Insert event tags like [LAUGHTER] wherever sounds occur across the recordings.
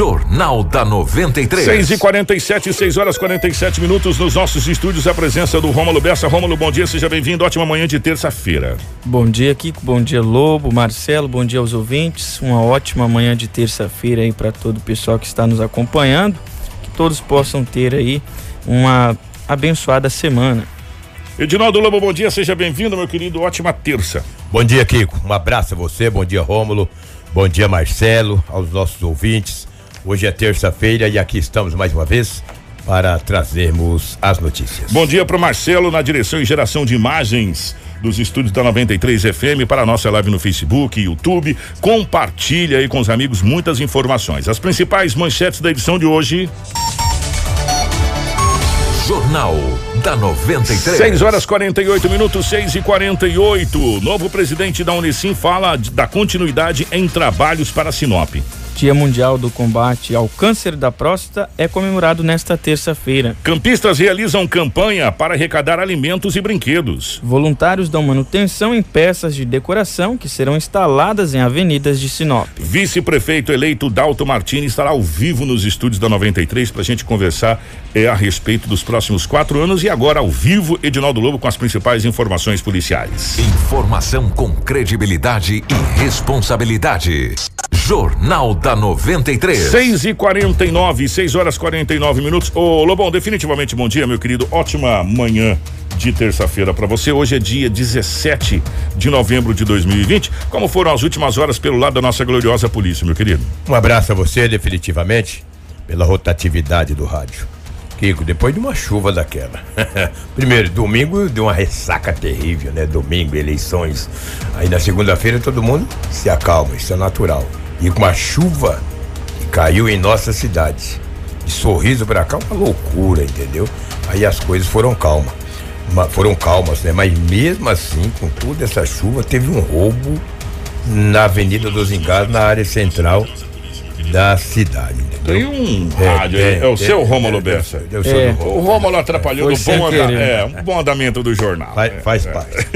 Jornal da 93. 6 e 47 6 horas 47 minutos nos nossos estúdios. A presença do Rômulo Bessa. Rômulo, bom dia, seja bem-vindo. Ótima manhã de terça-feira. Bom dia, Kiko. Bom dia, Lobo, Marcelo. Bom dia aos ouvintes. Uma ótima manhã de terça-feira aí para todo o pessoal que está nos acompanhando. Que todos possam ter aí uma abençoada semana. Edinaldo Lobo, bom dia, seja bem-vindo, meu querido. Ótima terça. Bom dia, Kiko. Um abraço a você. Bom dia, Rômulo. Bom dia, Marcelo, aos nossos ouvintes. Hoje é terça-feira e aqui estamos mais uma vez para trazermos as notícias. Bom dia para o Marcelo na direção e geração de imagens dos estúdios da 93 FM para a nossa live no Facebook, YouTube. Compartilha aí com os amigos muitas informações. As principais manchetes da edição de hoje. Jornal da 93. 6 horas 48 minutos, 6 e 48 Novo presidente da Unicim fala da continuidade em trabalhos para Sinop. Dia Mundial do Combate ao Câncer da Próstata é comemorado nesta terça-feira. Campistas realizam campanha para arrecadar alimentos e brinquedos. Voluntários dão manutenção em peças de decoração que serão instaladas em avenidas de Sinop. Vice-prefeito eleito Dalto Martini estará ao vivo nos estúdios da 93 para a gente conversar é, a respeito dos próximos quatro anos e agora ao vivo Edinaldo Lobo com as principais informações policiais. Informação com credibilidade e responsabilidade. Jornal da 93. 6 e 49 6 horas 49 minutos. Ô Lobão, definitivamente bom dia, meu querido. Ótima manhã de terça-feira para você. Hoje é dia 17 de novembro de 2020. Como foram as últimas horas pelo lado da nossa gloriosa polícia, meu querido? Um abraço a você, definitivamente, pela rotatividade do rádio. Kiko, depois de uma chuva daquela. [LAUGHS] Primeiro, domingo deu uma ressaca terrível, né? Domingo, eleições. Aí na segunda-feira todo mundo se acalma, isso é natural. E com uma chuva que caiu em nossa cidade. De sorriso pra cá, uma loucura, entendeu? Aí as coisas foram calmas. Foram calmas, né? Mas mesmo assim, com toda essa chuva, teve um roubo na Avenida dos Engados, na área central da cidade. Tem um é, rádio é, é, é o seu Rômulo é, Bessa. É, o Rômulo atrapalhou no bom, anda, é, um bom andamento do jornal. Faz, é, faz parte. [LAUGHS]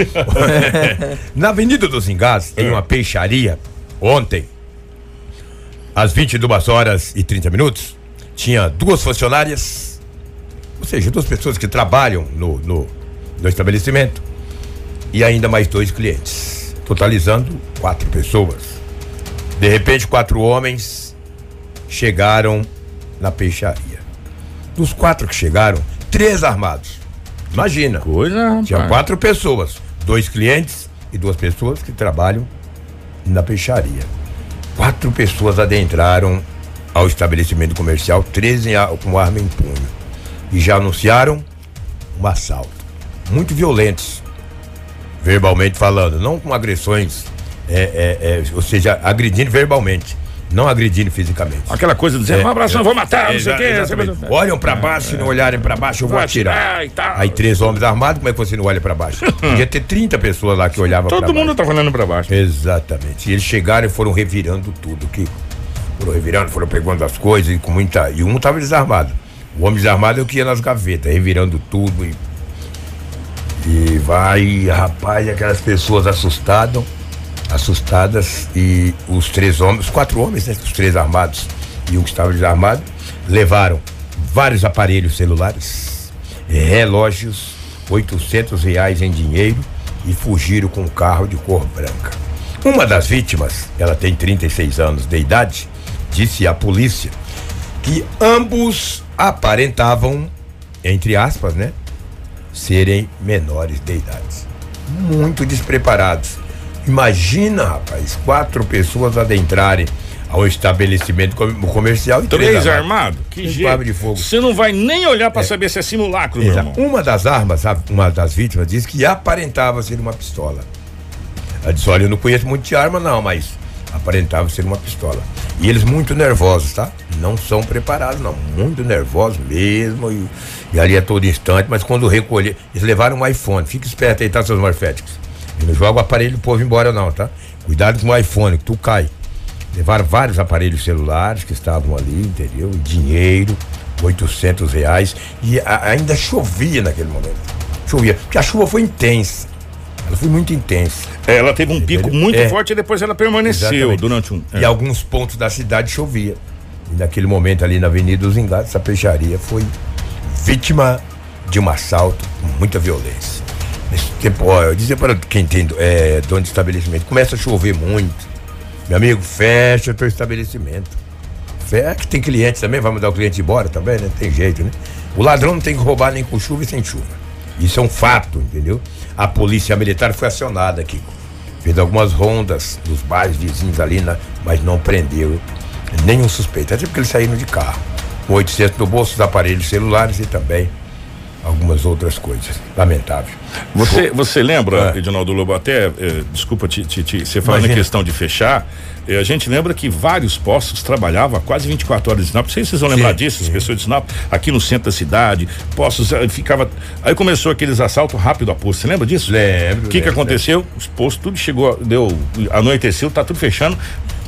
[LAUGHS] Na Avenida dos Engados, em uma peixaria, ontem, às 22 horas e 30 minutos, tinha duas funcionárias, ou seja, duas pessoas que trabalham no, no, no estabelecimento, e ainda mais dois clientes, totalizando quatro pessoas. De repente, quatro homens chegaram na peixaria. Dos quatro que chegaram, três armados. Imagina. Coisa. Tinha quatro pessoas, dois clientes e duas pessoas que trabalham na peixaria. Quatro pessoas adentraram ao estabelecimento comercial, três com arma em punho. E já anunciaram um assalto. Muito violentos, verbalmente falando, não com agressões, é, é, é, ou seja, agredindo verbalmente não agredindo fisicamente. Aquela coisa dizendo, é, um é, não vou matar, não sei o quê. Olham pra baixo, se não olharem pra baixo, eu vou atirar. Aí três homens armados, como é que você não olha pra baixo? [LAUGHS] Podia ter 30 pessoas lá que olhavam Todo pra baixo. Todo mundo tá olhando pra baixo. Exatamente. E eles chegaram e foram revirando tudo, que foram revirando, foram pegando as coisas e com muita. E um tava desarmado. O homem desarmado é o que ia nas gavetas, revirando tudo e. E vai, rapaz, aquelas pessoas assustadas assustadas e os três homens, quatro homens, né, os três armados e um que estava desarmado, levaram vários aparelhos celulares, relógios, 800 reais em dinheiro e fugiram com um carro de cor branca. Uma das vítimas, ela tem 36 anos de idade, disse à polícia que ambos aparentavam, entre aspas, né, serem menores de idade. Muito despreparados Imagina, rapaz, quatro pessoas adentrarem ao estabelecimento comercial e três, três armados. Que jeito. de fogo. Você não vai nem olhar para é. saber se é simulacro, meu irmão. Uma das armas, uma das vítimas disse que aparentava ser uma pistola. Ela disse: "Olha, eu não conheço muito de arma não, mas aparentava ser uma pistola". E eles muito nervosos, tá? Não são preparados, não, muito nervosos mesmo e, e ali a todo instante, mas quando recolher, eles levaram um iPhone. Fica esperto aí, tá, seus morféticos. E não joga o aparelho do povo embora, não, tá? Cuidado com o iPhone, que tu cai. Levaram vários aparelhos celulares que estavam ali, entendeu? Dinheiro, 800 reais. E a, ainda chovia naquele momento. Chovia. Porque a chuva foi intensa. Ela foi muito intensa. É, ela teve um pico muito é. forte e depois ela permaneceu Exatamente. durante um. É. E alguns pontos da cidade chovia. E naquele momento ali na Avenida dos Engados, essa peixaria foi vítima de um assalto com muita violência. Tempo, ó, eu dizia para quem tem é, dono de estabelecimento, começa a chover muito. Meu amigo, fecha o teu estabelecimento. Fecha, que tem clientes também, vai mandar o cliente embora também, né? Tem jeito, né? O ladrão não tem que roubar nem com chuva e sem chuva. Isso é um fato, entendeu? A polícia militar foi acionada aqui. Fez algumas rondas nos bairros vizinhos ali, na, mas não prendeu nenhum suspeito. Até porque eles saíram de carro. Com 800 no bolso, os aparelhos celulares e também algumas outras coisas. Lamentável. Você, você lembra, é. Edinaldo Lobo, até, eh, desculpa te, te, te, você falando em questão de fechar, eh, a gente lembra que vários postos trabalhavam quase 24 horas de Sinop. Não sei se vocês vão sim, lembrar disso, sim. as pessoas de Sinop, aqui no centro da cidade, postos, eh, ficava. Aí começou aqueles assaltos rápido a posto. Você lembra disso? Lembro. O que, que aconteceu? Os postos, tudo chegou, deu, anoiteceu, tá tudo fechando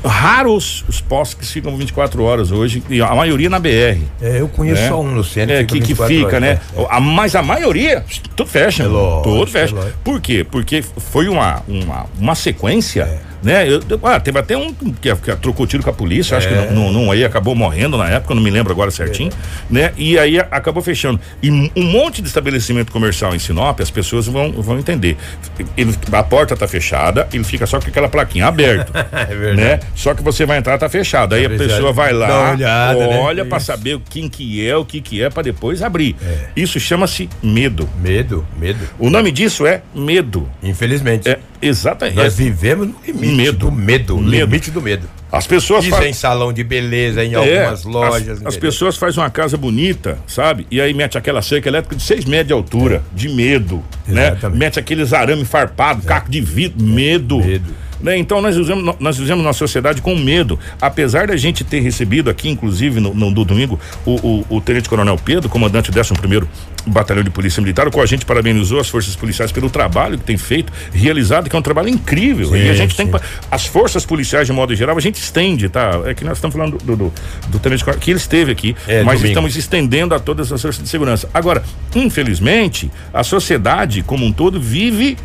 raros os postos que ficam 24 horas hoje, e a maioria na BR. É, eu conheço né? só um no centro. É, que, que fica, horas, né? É. A, mas a maioria, tudo fecha. É lógico, tudo fecha. É Por quê? Porque foi uma, uma, uma sequência. É né? Eu, ah, teve até um que, que trocou tiro com a polícia, é. acho que não, não, não, aí acabou morrendo na época, não me lembro agora certinho, é. né? E aí acabou fechando. E um monte de estabelecimento comercial em Sinop, as pessoas vão, vão entender. Ele, a porta tá fechada, ele fica só com aquela plaquinha aberto, [LAUGHS] é né? Só que você vai entrar tá fechado. Aí a pessoa vai lá, olhada, né? olha né? para saber quem que é, o que que é para depois abrir. É. Isso chama-se medo. Medo, medo. O nome disso é medo. Infelizmente. É, exatamente. Nós vivemos no limite medo. do medo, limite do medo. As pessoas Isso é em salão de beleza, em é, algumas lojas. As, as pessoas fazem uma casa bonita, sabe? E aí mete aquela cerca elétrica de 6 metros de altura, é. de medo, né? Exatamente. né? Mete aqueles arame farpado, é. caco de vidro, medo. Medo. Né? Então nós vivemos, nós vivemos na sociedade com medo. Apesar da gente ter recebido aqui, inclusive no, no, no domingo, o, o, o, Tenente Coronel Pedro, comandante do 11 Batalhão de Polícia Militar, com a gente parabenizou as forças policiais pelo trabalho que tem feito, realizado, que é um trabalho incrível. Sim, e a gente sim. tem. As forças policiais, de modo geral, a gente estende, tá? É que nós estamos falando do, do, do Tenente Coronel, que ele esteve aqui, é, mas domingo. estamos estendendo a todas as forças de segurança. Agora, infelizmente, a sociedade como um todo vive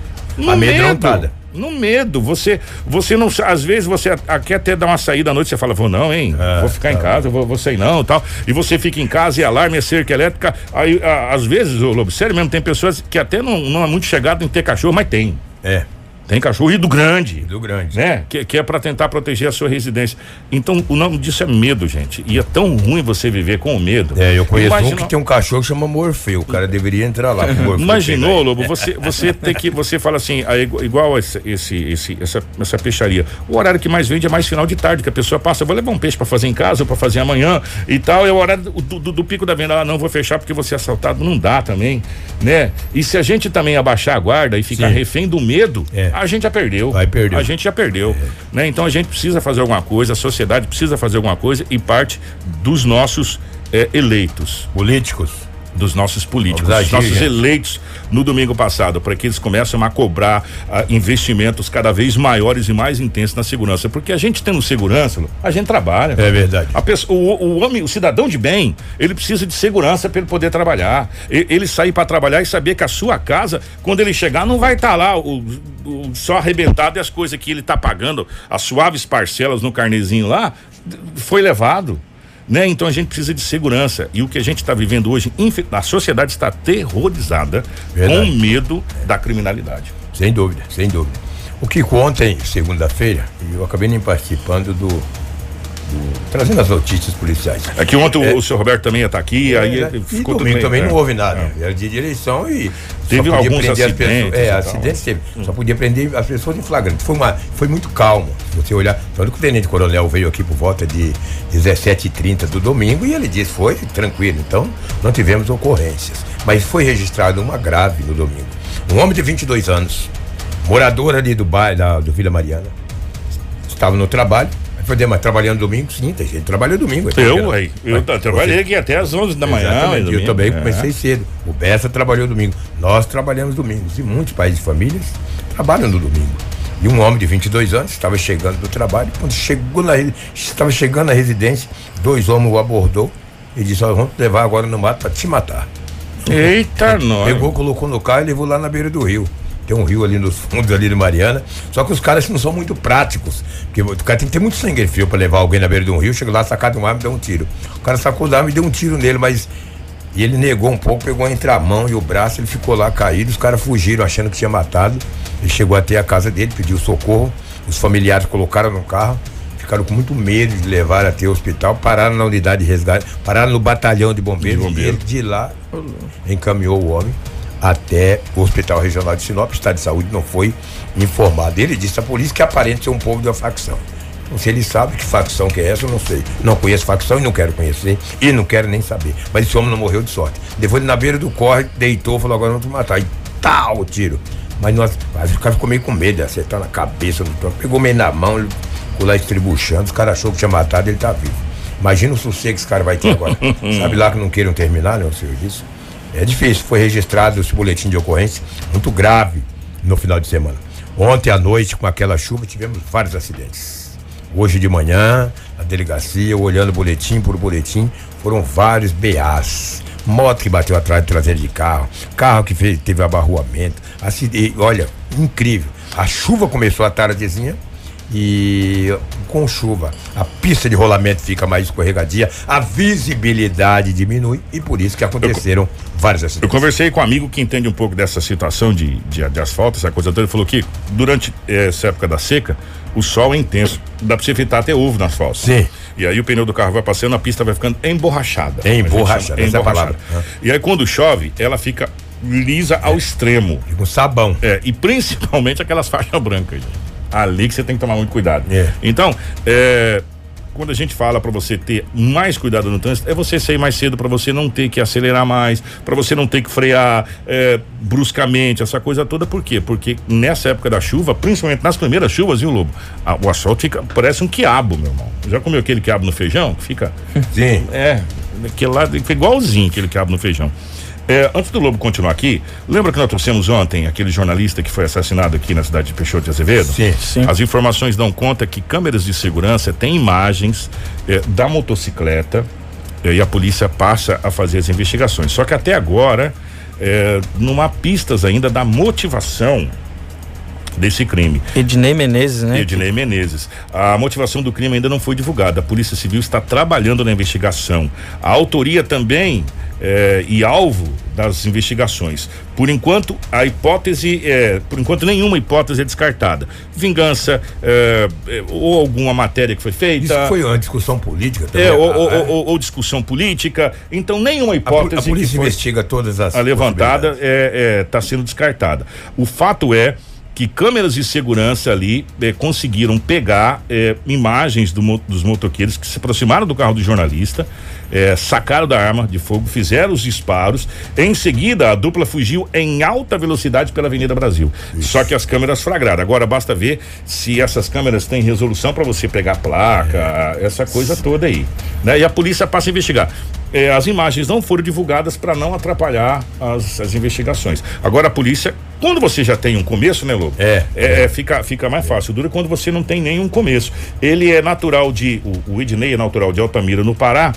amedrontada. Medo no medo. Você, você não, às vezes você quer até dar uma saída à noite, você fala, vou não, hein? É, vou ficar tá. em casa, vou, vou sair não, tal. E você fica em casa e alarme é cerca elétrica. Aí, a, às vezes, ô Lobo, sério mesmo, tem pessoas que até não, não é muito chegado em ter cachorro, mas tem. É. Tem cachorro e do grande. Do grande. Né? Que, que é para tentar proteger a sua residência. Então, o nome disso é medo, gente. E é tão ruim você viver com medo. É, eu conheço um que tem um cachorro que chama Morfeu. O cara deveria entrar lá. Imaginou, Lobo, você, você tem que. Você fala assim, igual esse, esse, esse, essa, essa peixaria. O horário que mais vende é mais final de tarde, que a pessoa passa, vou levar um peixe para fazer em casa, ou para fazer amanhã e tal. É o horário do, do, do pico da venda. Ah, não vou fechar porque você é assaltado. Não dá também, né? E se a gente também abaixar a guarda e ficar Sim. refém do medo, é. A gente já perdeu. Vai perder. A gente já perdeu. É. Né? Então a gente precisa fazer alguma coisa, a sociedade precisa fazer alguma coisa e parte dos nossos é, eleitos. Políticos dos nossos políticos, dos nossos eleitos no domingo passado, para que eles comecem a cobrar uh, investimentos cada vez maiores e mais intensos na segurança. Porque a gente tendo segurança, a gente trabalha. É verdade. Pessoa, o, o homem, o cidadão de bem, ele precisa de segurança para ele poder trabalhar. Ele, ele sair para trabalhar e saber que a sua casa, quando ele chegar, não vai estar tá lá o, o, só arrebentado e as coisas que ele está pagando, as suaves parcelas no carnezinho lá, foi levado. Né? Então a gente precisa de segurança. E o que a gente está vivendo hoje, a sociedade está aterrorizada Verdade. com medo da criminalidade. Sem dúvida, sem dúvida. O que ontem, segunda-feira, eu acabei nem participando do, trazendo as notícias policiais. É que ontem é, o senhor Roberto também ia estar aqui, é, aí é, ficou domingo também é. não houve nada. É. Era dia de eleição e teve alguns acidentes. Pessoas, é, acidentes teve. Hum. Só podia prender as pessoas em flagrante. Foi uma, foi muito calmo. Se você olhar, tanto que o tenente coronel veio aqui por volta de 17h30 do domingo e ele disse foi tranquilo. Então não tivemos ocorrências, mas foi registrada uma grave no domingo. Um homem de 22 anos, morador ali do bairro da, do Vila Mariana, estava no trabalho Falei, mas trabalhando domingo? Sim, tem gente trabalha domingo. Eu, ué, eu mas, trabalhei você... aqui até às 11 da manhã. Domingo, eu também é. comecei cedo. O Bessa trabalhou domingo. Nós trabalhamos domingos. E muitos pais e famílias trabalham no domingo. E um homem de 22 anos estava chegando do trabalho. Quando chegou na, estava chegando na residência, dois homens o abordou e disse: Ó, vamos levar agora no mato para te matar. Eita, nós. Pegou, colocou no carro e levou lá na beira do rio. Tem um rio ali nos fundos ali de Mariana. Só que os caras não são muito práticos. Porque o cara tem que ter muito sangue frio para levar alguém na beira de um rio, chega lá, sacar de um arma e deu um tiro. O cara sacou da arma e deu um tiro nele, mas e ele negou um pouco, pegou entre a mão e o braço, ele ficou lá caído, os caras fugiram achando que tinha matado. Ele chegou até a casa dele, pediu socorro, os familiares colocaram no carro, ficaram com muito medo de levar até o hospital, pararam na unidade de resgate, pararam no batalhão de bombeiros, de bombeiros. e ele de lá encaminhou o homem até o Hospital Regional de Sinop, o estado de saúde não foi informado. Ele disse à polícia que aparente ser um povo de uma facção. Se ele sabe que facção que é essa, eu não sei. Não conheço facção e não quero conhecer. E não quero nem saber. Mas esse homem não morreu de sorte. Depois, na beira do corre, deitou, falou: agora vou matar. E tal, o tiro. Mas nós, o cara ficou meio com medo de acertar na cabeça do troco. Pegou meio na mão, ele ficou lá estribuchando. Os caras achou que tinha matado, ele tá vivo. Imagina o sossego que esse cara vai ter agora. [LAUGHS] Sabe lá que não queiram terminar, né, o serviço? É difícil. Foi registrado esse boletim de ocorrência muito grave no final de semana. Ontem à noite, com aquela chuva, tivemos vários acidentes. Hoje de manhã, a delegacia, olhando boletim por boletim, foram vários BAs. Moto que bateu atrás do traseiro de carro, carro que fez, teve abarroamento. Assim, olha, incrível. A chuva começou a tardezinha e com chuva a pista de rolamento fica mais escorregadia, a visibilidade diminui e por isso que aconteceram eu, vários acidentes. Eu conversei com um amigo que entende um pouco dessa situação de, de, de asfalto, essa coisa toda, ele falou que durante essa época da seca, o sol é intenso. Dá pra você fritar até ovo no asfalto. Sim. E aí o pneu do carro vai passando, a pista vai ficando emborrachada. Emborrachada. emborrachada. É e aí quando chove, ela fica lisa é. ao extremo. Com sabão. É, e principalmente aquelas [LAUGHS] faixas brancas. Ali que você tem que tomar muito cuidado. É. Então, é, quando a gente fala para você ter mais cuidado no trânsito, é você sair mais cedo para você não ter que acelerar mais, para você não ter que frear é, bruscamente, essa coisa toda. Por quê? Porque nessa época da chuva, principalmente nas primeiras chuvas, viu, Lobo? A, o asfalto fica, parece um quiabo, meu irmão. Já comeu aquele quiabo no feijão? Fica. Sim. É, aquele lá fica igualzinho aquele quiabo no feijão. É, antes do Lobo continuar aqui, lembra que nós trouxemos ontem aquele jornalista que foi assassinado aqui na cidade de Peixoto de Azevedo? Sim, sim. As informações dão conta que câmeras de segurança têm imagens é, da motocicleta é, e a polícia passa a fazer as investigações. Só que até agora é, não há pistas ainda da motivação desse crime. Ednei Menezes, né? Ednei Menezes. A motivação do crime ainda não foi divulgada. A Polícia Civil está trabalhando na investigação. A autoria também é, e alvo das investigações. Por enquanto, a hipótese é, por enquanto nenhuma hipótese é descartada. Vingança é, ou alguma matéria que foi feita. Isso foi uma discussão política também. É, ou, ou, ou, ou discussão política. Então nenhuma hipótese. A, a polícia investiga todas as. A levantada está é, é, sendo descartada. O fato é que câmeras de segurança ali eh, conseguiram pegar eh, imagens do, dos motoqueiros que se aproximaram do carro do jornalista, eh, sacaram da arma de fogo, fizeram os disparos. Em seguida, a dupla fugiu em alta velocidade pela Avenida Brasil. Isso. Só que as câmeras flagraram. Agora basta ver se essas câmeras têm resolução para você pegar placa, é. essa coisa toda aí. Né? E a polícia passa a investigar. É, as imagens não foram divulgadas para não atrapalhar as, as investigações. Agora a polícia quando você já tem um começo, né, Lobo? É. é, é fica, fica mais fácil. Dura quando você não tem nenhum começo. Ele é natural de. O, o Ednei é natural de Altamira, no Pará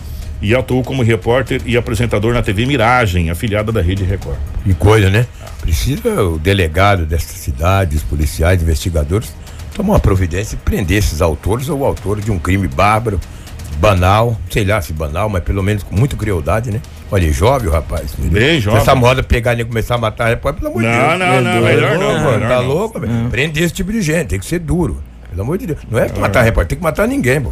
e atuou como repórter e apresentador na TV Miragem, afiliada da Rede Record. Que coisa, né? Precisa o delegado dessa cidade, os policiais, investigadores, tomar uma providência e prender esses autores ou autores de um crime bárbaro, banal, sei lá se banal, mas pelo menos com muita crueldade, né? Olha, jovem o rapaz. Bem jovem. Essa moda pegar e começar a matar repórter, pelo amor de Deus. Não, não, não, melhor não. Mano, tá louco, velho? Prender esse tipo de gente, tem que ser duro. Pelo amor de Deus. Não é matar repórter, tem que matar ninguém, pô.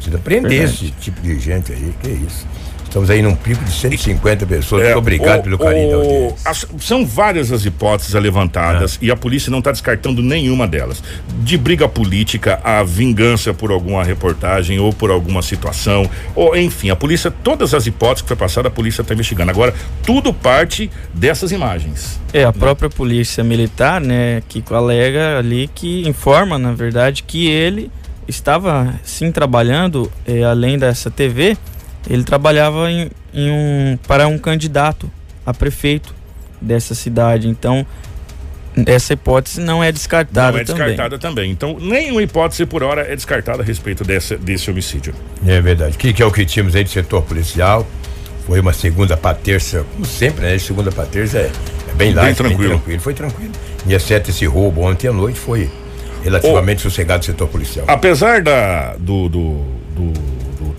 Precisa prender esse tipo de gente aí, que é isso. Estamos aí num pico de 150 pessoas. É, Muito obrigado o, pelo carinho o, as, São várias as hipóteses levantadas é. e a polícia não está descartando nenhuma delas. De briga política a vingança por alguma reportagem ou por alguma situação, ou enfim, a polícia, todas as hipóteses que foi passada, a polícia está investigando. Agora, tudo parte dessas imagens. É, a própria polícia militar, né, que alega ali que informa, na verdade, que ele estava sim trabalhando, eh, além dessa TV, ele trabalhava em, em um, para um candidato a prefeito dessa cidade. Então, essa hipótese não é descartada Não é descartada também. também. Então, nenhuma hipótese por hora é descartada a respeito desse, desse homicídio. É verdade. O que, que, é o que tínhamos aí de setor policial? Foi uma segunda para terça, como sempre, né? Segunda para terça é, É bem light, bem tranquilo. Bem tranquilo. Foi tranquilo. E exceto esse roubo ontem à noite foi relativamente oh, sossegado o setor policial. Apesar da, do, do, do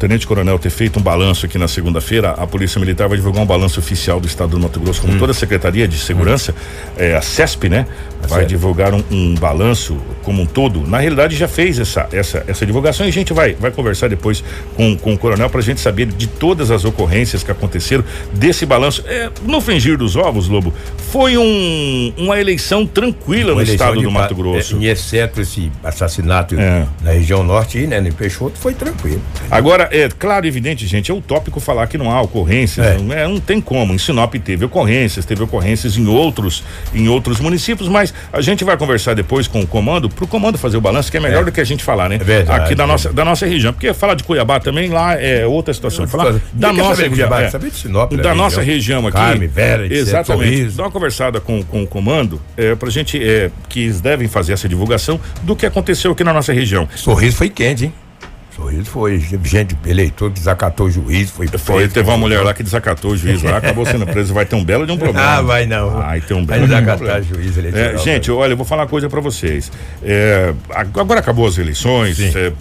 Tenente Coronel ter feito um balanço aqui na segunda-feira, a Polícia Militar vai divulgar um balanço oficial do Estado do Mato Grosso, como hum. toda a Secretaria de Segurança, hum. é, a CESP, né? vai divulgar um, um, balanço como um todo. Na realidade, já fez essa, essa, essa divulgação e a gente vai, vai conversar depois com, com o coronel para a gente saber de todas as ocorrências que aconteceram desse balanço. É, no fingir dos ovos, Lobo, foi um, uma eleição tranquila uma no eleição estado do Mato Grosso. É, exceto esse assassinato é. na região norte, né, no Peixoto, foi tranquilo. Agora, é claro e evidente, gente, é utópico falar que não há ocorrências, é. não, é, não tem como. Em Sinop teve ocorrências, teve ocorrências em outros, em outros municípios, mas a gente vai conversar depois com o comando, para o comando fazer o balanço, que é melhor é. do que a gente falar, né? É verdade, Aqui da, é. nossa, da nossa região. Porque falar de Cuiabá também lá é outra situação. Falar da nossa região. É, saber de Sinop, da nossa região aqui. Carme, Vera, Exatamente. Dá uma conversada com, com o comando, é, pra gente, é, que eles devem fazer essa divulgação do que aconteceu aqui na nossa região. Sorriso foi quente, hein? Sorriso foi gente, eleitor que desacatou o juiz, foi Foi, teve uma mulher lá que desacatou o juiz lá, [LAUGHS] acabou sendo preso, vai ter um belo de um problema. Ah, vai não. Vai ter um belo vai de um problema. juiz eleitoral. É, gente, olha, eu vou falar uma coisa para vocês. É, agora acabou as eleições, é,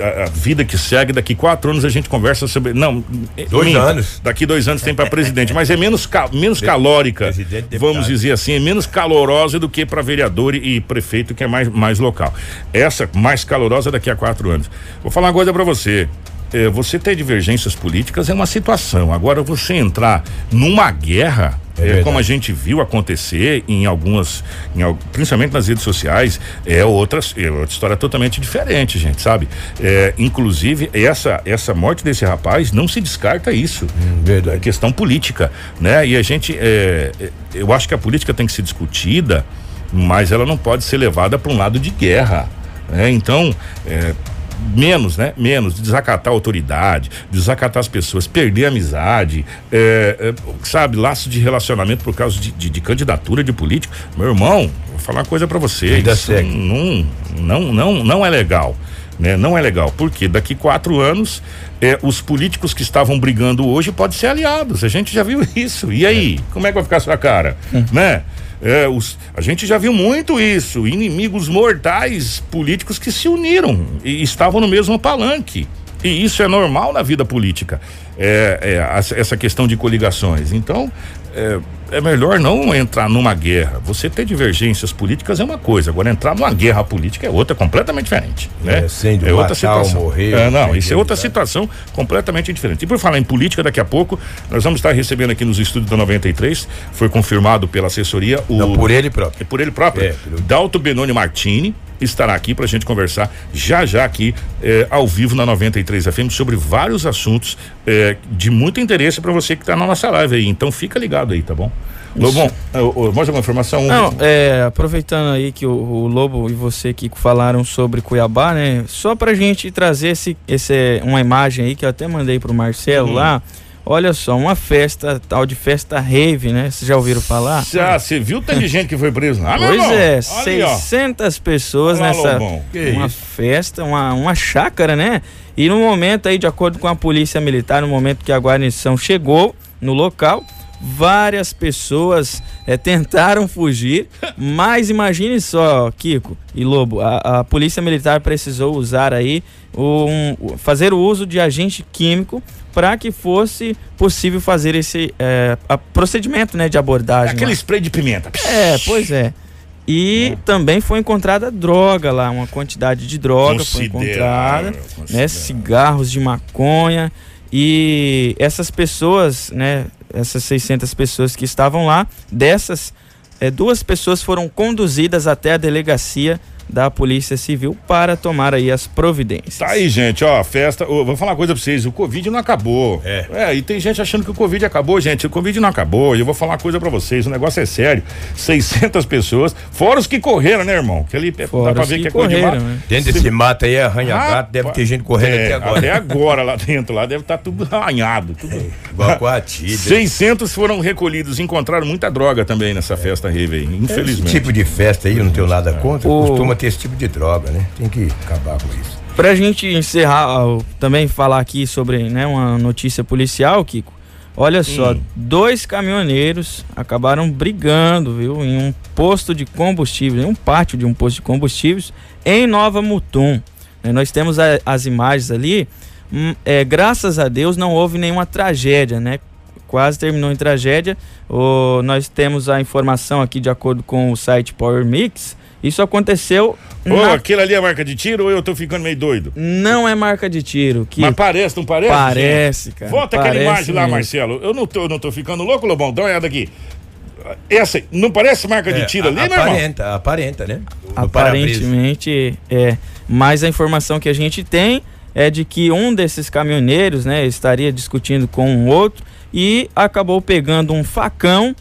a, a, vida que segue, daqui quatro anos a gente conversa sobre. Não, dois minta, anos. Daqui dois anos tem para presidente, mas é menos, menos calórica, vamos dizer assim, é menos calorosa do que para vereador e, e prefeito, que é mais, mais local. Essa mais calorosa daqui a quatro anos. Vou falar uma coisa para você. É, você ter divergências políticas é uma situação. Agora, você entrar numa guerra é, como a gente viu acontecer em algumas, em, principalmente nas redes sociais, é outra, é outra história totalmente diferente, gente, sabe? É, inclusive, essa, essa morte desse rapaz não se descarta isso. Hum, verdade. É questão política, né? E a gente, é, eu acho que a política tem que ser discutida, mas ela não pode ser levada para um lado de guerra. Né? Então, menos, né? Menos, desacatar a autoridade, desacatar as pessoas, perder a amizade, é, é, sabe, laço de relacionamento por causa de, de, de, candidatura de político. Meu irmão, vou falar uma coisa para você. Isso não, não, não, não é legal. Né? Não é legal, porque daqui quatro anos é, os políticos que estavam brigando hoje podem ser aliados. A gente já viu [LAUGHS] isso. E aí, é. como é que vai ficar a sua cara? Hum. Né? É, os, a gente já viu muito isso, inimigos mortais políticos que se uniram e estavam no mesmo palanque. E isso é normal na vida política, é, é essa questão de coligações. Então, é, é melhor não entrar numa guerra. Você ter divergências políticas é uma coisa, agora entrar numa guerra política é outra, completamente diferente, né? É, sendo é outra situação. Morrer, é, não, isso é outra situação completamente diferente. E por falar em política, daqui a pouco nós vamos estar recebendo aqui nos estúdios da 93, foi confirmado pela assessoria o não, por ele próprio. É por ele próprio. É, pelo... Dalto Benoni Martini, estará aqui para a gente conversar já já aqui eh, ao vivo na 93 FM sobre vários assuntos eh, de muito interesse para você que está na nossa live aí. Então fica ligado aí, tá bom? Lobão, uh, mais alguma informação? Não, é, aproveitando aí que o, o, Lobo e você, Kiko, falaram sobre Cuiabá, né? Só pra gente trazer esse, esse, uma imagem aí que eu até mandei pro Marcelo uhum. lá. Olha só, uma festa, tal de festa rave, né? Vocês já ouviram falar? Já, você viu tanto de gente que foi preso lá, Pois é, Olha 600 aí, pessoas Olha nessa uma isso? festa, uma, uma chácara, né? E no momento aí, de acordo com a polícia militar, no momento que a guarnição chegou no local, várias pessoas é, tentaram fugir, [LAUGHS] mas imagine só, Kiko e Lobo, a, a polícia militar precisou usar aí um, fazer o uso de agente químico para que fosse possível fazer esse é, procedimento né, de abordagem. Aquele lá. spray de pimenta. É, pois é. E é. também foi encontrada droga lá, uma quantidade de droga foi encontrada, né, cigarros de maconha e essas pessoas, né, essas 600 pessoas que estavam lá, dessas é, duas pessoas foram conduzidas até a delegacia da Polícia Civil para tomar aí as providências. Tá aí, gente, ó, festa, ó, vou falar uma coisa pra vocês, o Covid não acabou. É. É, e tem gente achando que o Covid acabou, gente, o Covid não acabou, e eu vou falar uma coisa pra vocês, o negócio é sério, 600 pessoas, fora os que correram, né, irmão? Que ali fora dá pra ver que, que é correram, coisa de né? Dentro desse mato aí, arranha-gato, deve ter gente correndo é, até agora. Até agora lá dentro, lá deve estar tá tudo arranhado. Tudo... É, igual com a tida. 600 foram recolhidos, encontraram muita droga também nessa é. festa rave aí, infelizmente. Esse tipo de festa aí, eu não tenho nada contra, o... costuma ter esse tipo de droga, né? Tem que acabar com isso. Pra gente encerrar, também falar aqui sobre né, uma notícia policial, Kiko. Olha só, hum. dois caminhoneiros acabaram brigando, viu, em um posto de combustível, em um pátio de um posto de combustíveis em Nova Mutum. É, nós temos a, as imagens ali. Hum, é, graças a Deus não houve nenhuma tragédia, né? Quase terminou em tragédia. O, nós temos a informação aqui de acordo com o site Power Mix. Isso aconteceu. Ô, na... aquilo ali é marca de tiro ou eu tô ficando meio doido? Não é marca de tiro. Que... Mas parece, não parece? Parece, gente? cara. Volta parece aquela imagem lá, Marcelo. Eu não tô, eu não tô ficando louco, Lobão. Dá uma olhada aqui. Essa não parece marca de é, tiro ali, aparenta, meu irmão? Aparenta, né? No Aparentemente, é. Mas a informação que a gente tem é de que um desses caminhoneiros, né, estaria discutindo com um outro e acabou pegando um facão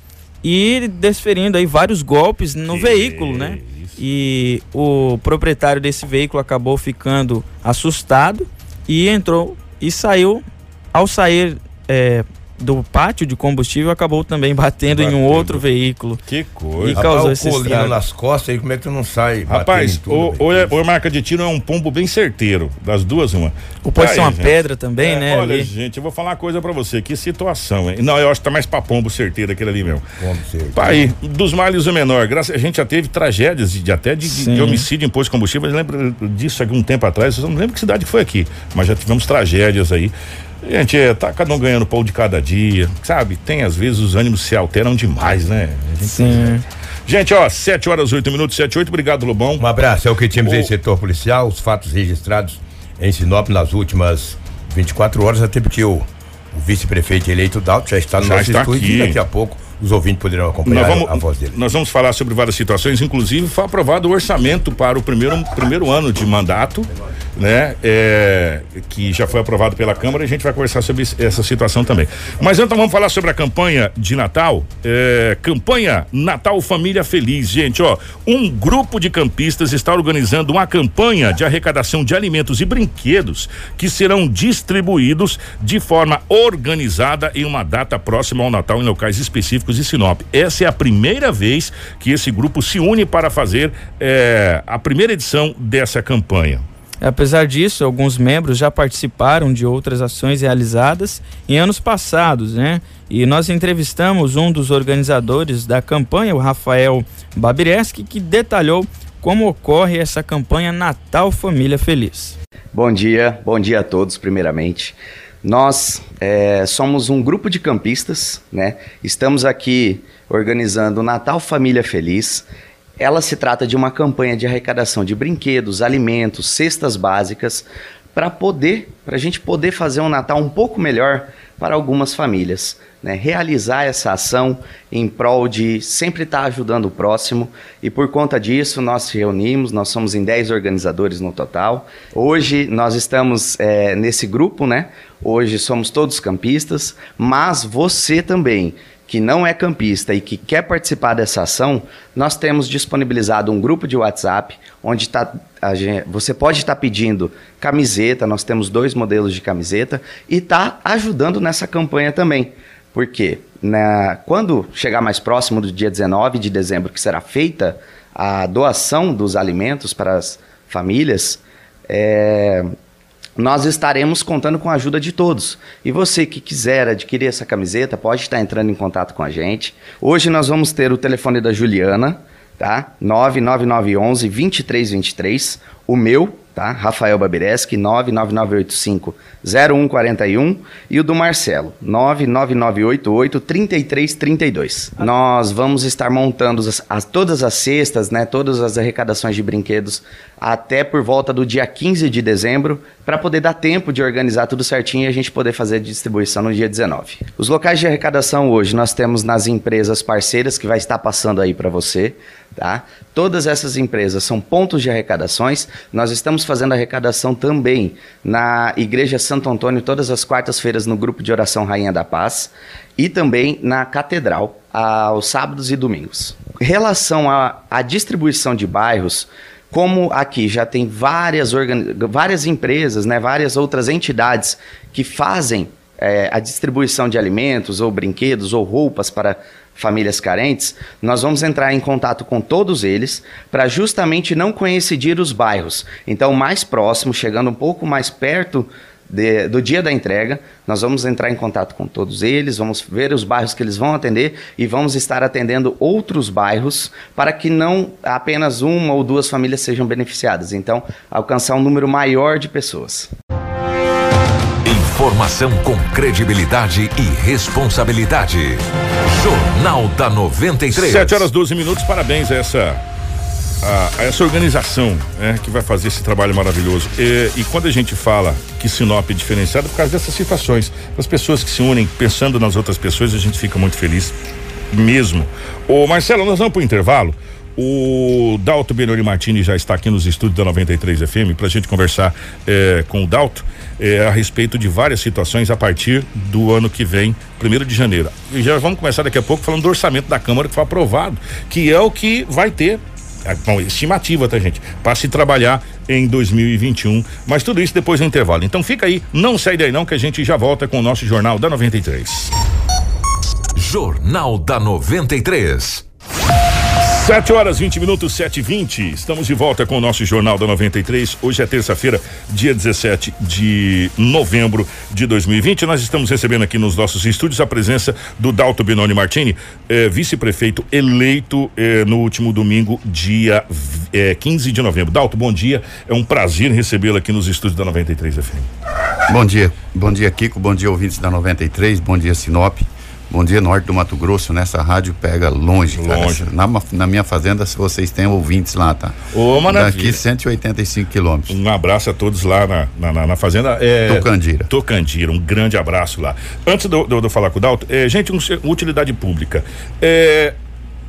e desferindo aí vários golpes no que veículo, né? E o proprietário desse veículo acabou ficando assustado e entrou e saiu. Ao sair é, do pátio de combustível acabou também batendo, [LAUGHS] batendo. em um outro veículo. Que coisa. E causou Rapaz, esse colino nas costas aí, como é que tu não sai Rapaz, tudo, o, o, o, marca de tiro é um pombo bem certeiro, das duas uma. Ou pode ser uma gente. pedra também, é, né? Olha, ali. gente, eu vou falar uma coisa pra você, que situação, hein? Não, eu acho que tá mais pra pombo certeiro aquele ali mesmo. Pombo certeiro. Pai, dos males o menor, graças, a gente já teve tragédias de, de até de, de, homicídio em posto de combustível, eu lembro disso aqui um tempo atrás, eu não lembro que cidade foi aqui, mas já tivemos tragédias aí. Gente, é, tá cada um ganhando pão de cada dia, sabe? Tem às vezes os ânimos se alteram demais, né? Gente, Sim. Gente, ó, 7 horas 8 minutos, 7 8, obrigado, Lobão. Um abraço, é o que tínhamos o... em setor policial, os fatos registrados em Sinop nas últimas 24 horas, até porque o, o vice-prefeito eleito Dalto já está no já nosso está estúdio aqui. e daqui a pouco os ouvintes poderão acompanhar vamos, a voz dele. Nós vamos falar sobre várias situações, inclusive foi aprovado o orçamento para o primeiro, primeiro ano de mandato né? É, que já foi aprovado pela Câmara e a gente vai conversar sobre essa situação também. Mas então vamos falar sobre a campanha de Natal. É, campanha Natal Família Feliz, gente, ó. Um grupo de campistas está organizando uma campanha de arrecadação de alimentos e brinquedos que serão distribuídos de forma organizada em uma data próxima ao Natal em locais específicos de Sinop. Essa é a primeira vez que esse grupo se une para fazer é, a primeira edição dessa campanha. Apesar disso, alguns membros já participaram de outras ações realizadas em anos passados, né? E nós entrevistamos um dos organizadores da campanha, o Rafael Babireski, que detalhou como ocorre essa campanha Natal Família Feliz. Bom dia, bom dia a todos, primeiramente. Nós é, somos um grupo de campistas, né? Estamos aqui organizando o Natal Família Feliz. Ela se trata de uma campanha de arrecadação de brinquedos, alimentos, cestas básicas para poder, para a gente poder fazer um Natal um pouco melhor para algumas famílias. Né? Realizar essa ação em prol de sempre estar ajudando o próximo e por conta disso nós reunimos, nós somos em 10 organizadores no total. Hoje nós estamos é, nesse grupo, né? Hoje somos todos campistas, mas você também que não é campista e que quer participar dessa ação, nós temos disponibilizado um grupo de WhatsApp onde tá, gente, você pode estar tá pedindo camiseta, nós temos dois modelos de camiseta e está ajudando nessa campanha também. Porque na, quando chegar mais próximo do dia 19 de dezembro, que será feita a doação dos alimentos para as famílias, é, nós estaremos contando com a ajuda de todos. E você que quiser adquirir essa camiseta, pode estar entrando em contato com a gente. Hoje nós vamos ter o telefone da Juliana, tá? 99911 2323, o meu, tá? Rafael Babireski, 99985 0141 e o do Marcelo, 99988 3332. Nós vamos estar montando as, as, todas as cestas, né, todas as arrecadações de brinquedos até por volta do dia 15 de dezembro, para poder dar tempo de organizar tudo certinho e a gente poder fazer a distribuição no dia 19. Os locais de arrecadação hoje nós temos nas empresas parceiras que vai estar passando aí para você, tá? Todas essas empresas são pontos de arrecadações. Nós estamos fazendo arrecadação também na Igreja Santo Antônio todas as quartas-feiras no grupo de oração Rainha da Paz e também na Catedral aos sábados e domingos. Em relação à, distribuição de bairros, como aqui já tem várias, várias empresas, né, várias outras entidades que fazem é, a distribuição de alimentos ou brinquedos ou roupas para famílias carentes, nós vamos entrar em contato com todos eles para justamente não coincidir os bairros. Então, mais próximo, chegando um pouco mais perto de, do dia da entrega. Nós vamos entrar em contato com todos eles, vamos ver os bairros que eles vão atender e vamos estar atendendo outros bairros para que não apenas uma ou duas famílias sejam beneficiadas. Então, alcançar um número maior de pessoas. Informação com credibilidade e responsabilidade. Jornal da 93. 7 horas 12 minutos, parabéns a essa a, a essa organização né, que vai fazer esse trabalho maravilhoso. E, e, quando a gente fala que Sinop é diferenciado, por causa dessas situações, as pessoas que se unem pensando nas outras pessoas, a gente fica muito feliz mesmo. Ô Marcelo, nós vamos para o intervalo. O Dalto Benoni Martini já está aqui nos estúdios da 93 FM para a gente conversar eh, com o Dalto eh, a respeito de várias situações a partir do ano que vem, primeiro de janeiro. E já vamos começar daqui a pouco falando do orçamento da Câmara que foi aprovado, que é o que vai ter é, bom, estimativa, tá, gente? Para se trabalhar em 2021. Mas tudo isso depois do intervalo. Então fica aí, não sai daí não, que a gente já volta com o nosso Jornal da 93. Jornal da 93. 7 horas 20 minutos, 7 e 20 Estamos de volta com o nosso Jornal da 93. Hoje é terça-feira, dia 17 de novembro de 2020. Nós estamos recebendo aqui nos nossos estúdios a presença do Dalto Benoni Martini, eh, vice-prefeito eleito eh, no último domingo, dia eh, 15 de novembro. Dalto, bom dia. É um prazer recebê-lo aqui nos estúdios da 93 FM. Bom dia. Bom dia, Kiko. Bom dia, ouvintes da 93. Bom dia, Sinop. Bom dia, norte do Mato Grosso. Nessa rádio pega longe, longe. cara. Na, na, minha fazenda, se vocês têm ouvintes lá, tá? Ô, maravilha. Daqui 185 quilômetros. Um abraço a todos lá na, na, na fazenda. É, Tocandira. Tocandira, um grande abraço lá. Antes de eu falar com o Dalto, é, gente, um, utilidade pública. É,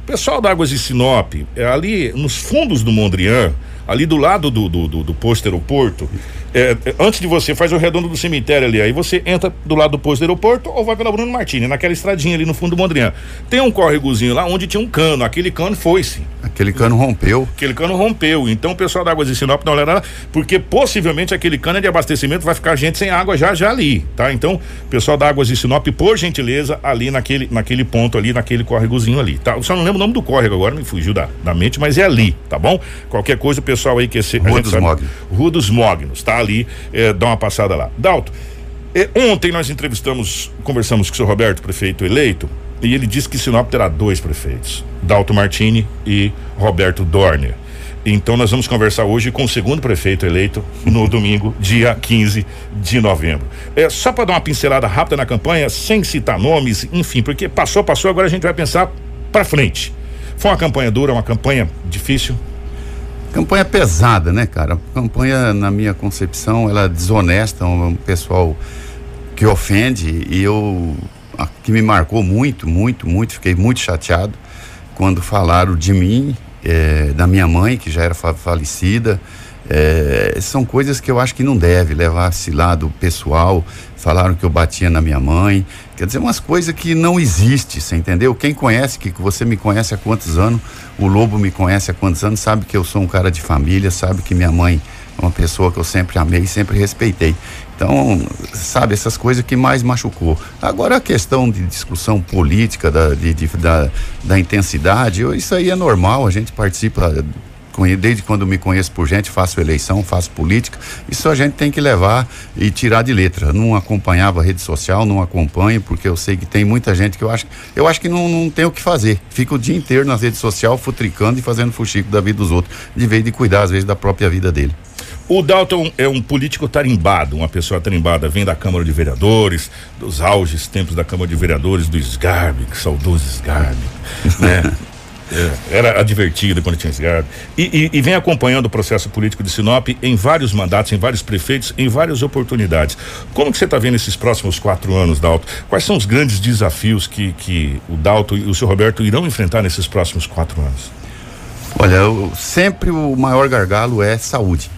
pessoal da Águas de Sinop, é, ali nos fundos do Mondrian, ali do lado do, do, do, do posto aeroporto, é, é, antes de você, faz o redondo do cemitério ali, aí você entra do lado do posto do aeroporto ou vai pela Bruno Martini, naquela estradinha ali no fundo do Mondrian. Tem um córregozinho lá onde tinha um cano, aquele cano foi-se. Aquele cano rompeu. Aquele cano rompeu. Então o pessoal da Águas de Sinop dá uma olhada lá, porque possivelmente aquele cano é de abastecimento vai ficar gente sem água já já ali, tá? Então, pessoal da Águas de Sinop, por gentileza, ali naquele, naquele ponto ali, naquele córregozinho ali, tá? Eu só não lembro o nome do córrego agora, me fugiu da, da mente, mas é ali, tá bom? Qualquer coisa, o pessoal aí quer ser. Rua dos Mognos. Rua dos Mognos, tá? ali, é, dá uma passada lá. Dalto, é, ontem nós entrevistamos, conversamos com o senhor Roberto, prefeito eleito, e ele disse que Sinop terá dois prefeitos, Dalto Martini e Roberto Dorner. Então nós vamos conversar hoje com o segundo prefeito eleito no domingo, dia 15 de novembro. É só para dar uma pincelada rápida na campanha, sem citar nomes, enfim, porque passou, passou, agora a gente vai pensar para frente. Foi uma campanha dura, uma campanha difícil, Campanha pesada, né, cara? Campanha, na minha concepção, ela é desonesta, um pessoal que ofende e eu que me marcou muito, muito, muito, fiquei muito chateado quando falaram de mim, é, da minha mãe, que já era falecida. É, são coisas que eu acho que não deve levar esse lado pessoal. Falaram que eu batia na minha mãe. Quer dizer, umas coisas que não existem, você entendeu? Quem conhece, que você me conhece há quantos anos, o Lobo me conhece há quantos anos, sabe que eu sou um cara de família, sabe que minha mãe é uma pessoa que eu sempre amei, sempre respeitei. Então, sabe, essas coisas que mais machucou. Agora, a questão de discussão política, da, de, de, da, da intensidade, isso aí é normal, a gente participa desde quando me conheço por gente, faço eleição, faço política, isso a gente tem que levar e tirar de letra. Não acompanhava a rede social, não acompanho, porque eu sei que tem muita gente que eu acho, eu acho que não, não tem o que fazer. Fica o dia inteiro nas redes sociais, futricando e fazendo fuxico da vida dos outros, de vez de cuidar, às vezes, da própria vida dele. O Dalton é um político tarimbado, uma pessoa tarimbada, vem da Câmara de Vereadores, dos auges tempos da Câmara de Vereadores, do Sgarbi, que saudoso Sgarbi, né? [LAUGHS] É, era advertido quando tinha cigarro. E, e, e, vem acompanhando o processo político de Sinop em vários mandatos, em vários prefeitos, em várias oportunidades. Como que você está vendo esses próximos quatro anos, Dalto? Quais são os grandes desafios que, que o Dalto e o senhor Roberto irão enfrentar nesses próximos quatro anos? Olha, eu, sempre o maior gargalo é saúde.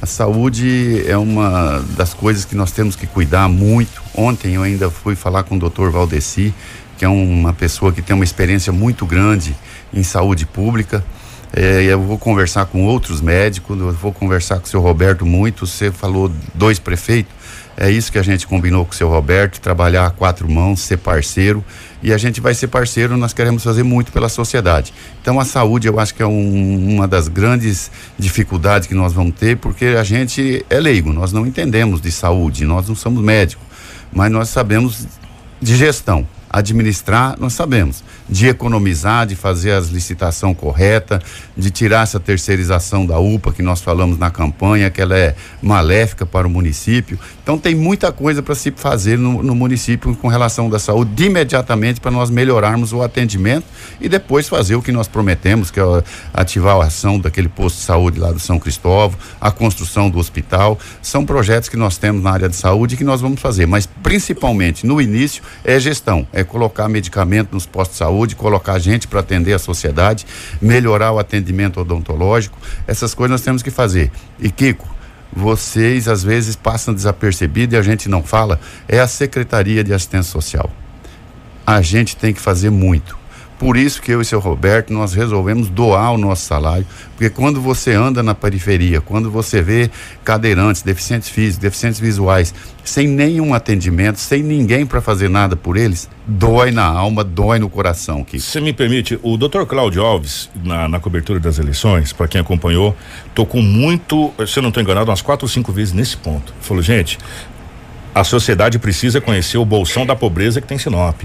A saúde é uma das coisas que nós temos que cuidar muito. Ontem eu ainda fui falar com o doutor Valdeci, que é uma pessoa que tem uma experiência muito grande em saúde pública. É, eu vou conversar com outros médicos, eu vou conversar com o seu Roberto muito. Você falou dois prefeitos. É isso que a gente combinou com o seu Roberto, trabalhar a quatro mãos, ser parceiro. E a gente vai ser parceiro, nós queremos fazer muito pela sociedade. Então a saúde eu acho que é um, uma das grandes dificuldades que nós vamos ter, porque a gente é leigo, nós não entendemos de saúde, nós não somos médicos, mas nós sabemos de gestão administrar, nós sabemos, de economizar, de fazer as licitação correta, de tirar essa terceirização da UPA que nós falamos na campanha, que ela é maléfica para o município. Então tem muita coisa para se fazer no, no, município com relação da saúde imediatamente para nós melhorarmos o atendimento e depois fazer o que nós prometemos, que é ativar a ação daquele posto de saúde lá do São Cristóvão, a construção do hospital. São projetos que nós temos na área de saúde que nós vamos fazer, mas principalmente no início é gestão, é colocar medicamento nos postos de saúde, colocar gente para atender a sociedade, melhorar o atendimento odontológico. Essas coisas nós temos que fazer. E Kiko, vocês às vezes passam desapercebido e a gente não fala, é a Secretaria de Assistência Social. A gente tem que fazer muito. Por isso que eu e seu Roberto, nós resolvemos doar o nosso salário, porque quando você anda na periferia, quando você vê cadeirantes, deficientes físicos, deficientes visuais, sem nenhum atendimento, sem ninguém para fazer nada por eles, dói na alma, dói no coração. Se me permite, o doutor Cláudio Alves, na, na cobertura das eleições, para quem acompanhou, tocou muito, se eu não estou enganado, umas quatro ou cinco vezes nesse ponto. Falou, gente, a sociedade precisa conhecer o bolsão da pobreza que tem Sinop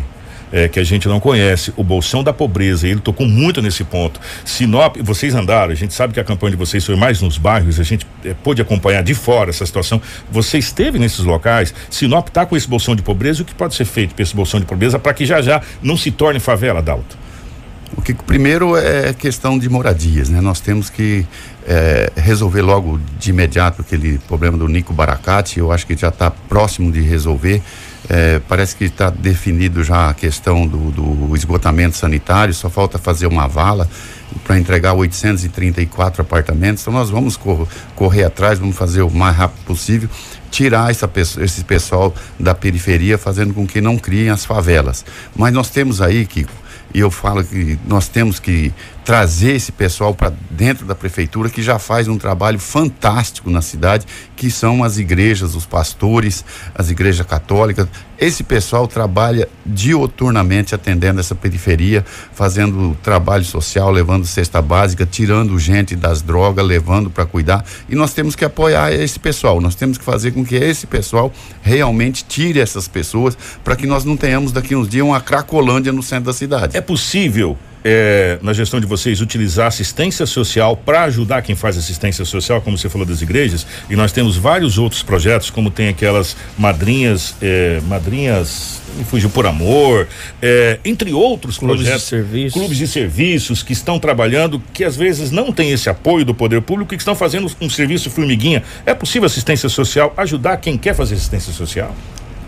é, que a gente não conhece, o bolsão da pobreza, ele tocou muito nesse ponto. Sinop, vocês andaram, a gente sabe que a campanha de vocês foi mais nos bairros, a gente é, pôde acompanhar de fora essa situação. Você esteve nesses locais, Sinop está com esse bolsão de pobreza, o que pode ser feito para esse bolsão de pobreza para que já já não se torne favela, Dalton? O que primeiro é questão de moradias, né? Nós temos que é, resolver logo de imediato aquele problema do Nico Baracate. Eu acho que já está próximo de resolver. É, parece que está definido já a questão do, do, esgotamento sanitário, só falta fazer uma vala para entregar 834 apartamentos. Então nós vamos cor, correr atrás, vamos fazer o mais rápido possível, tirar essa, esse pessoal da periferia, fazendo com que não criem as favelas. Mas nós temos aí, Kiko, e eu falo que nós temos que trazer esse pessoal para dentro da prefeitura que já faz um trabalho fantástico na cidade, que são as igrejas, os pastores, as igrejas católicas. Esse pessoal trabalha dioturnamente atendendo essa periferia, fazendo trabalho social, levando cesta básica, tirando gente das drogas, levando para cuidar. E nós temos que apoiar esse pessoal, nós temos que fazer com que esse pessoal realmente tire essas pessoas para que nós não tenhamos daqui uns dias uma cracolândia no centro da cidade. É possível é, na gestão de vocês utilizar assistência social para ajudar quem faz assistência social, como você falou das igrejas, e nós temos vários outros projetos, como tem aquelas madrinhas, é, madrinhas, fugiu por amor, é, entre outros clubes projetos, de serviços. clubes de serviços que estão trabalhando, que às vezes não tem esse apoio do poder público, que estão fazendo um serviço formiguinha. É possível assistência social ajudar quem quer fazer assistência social?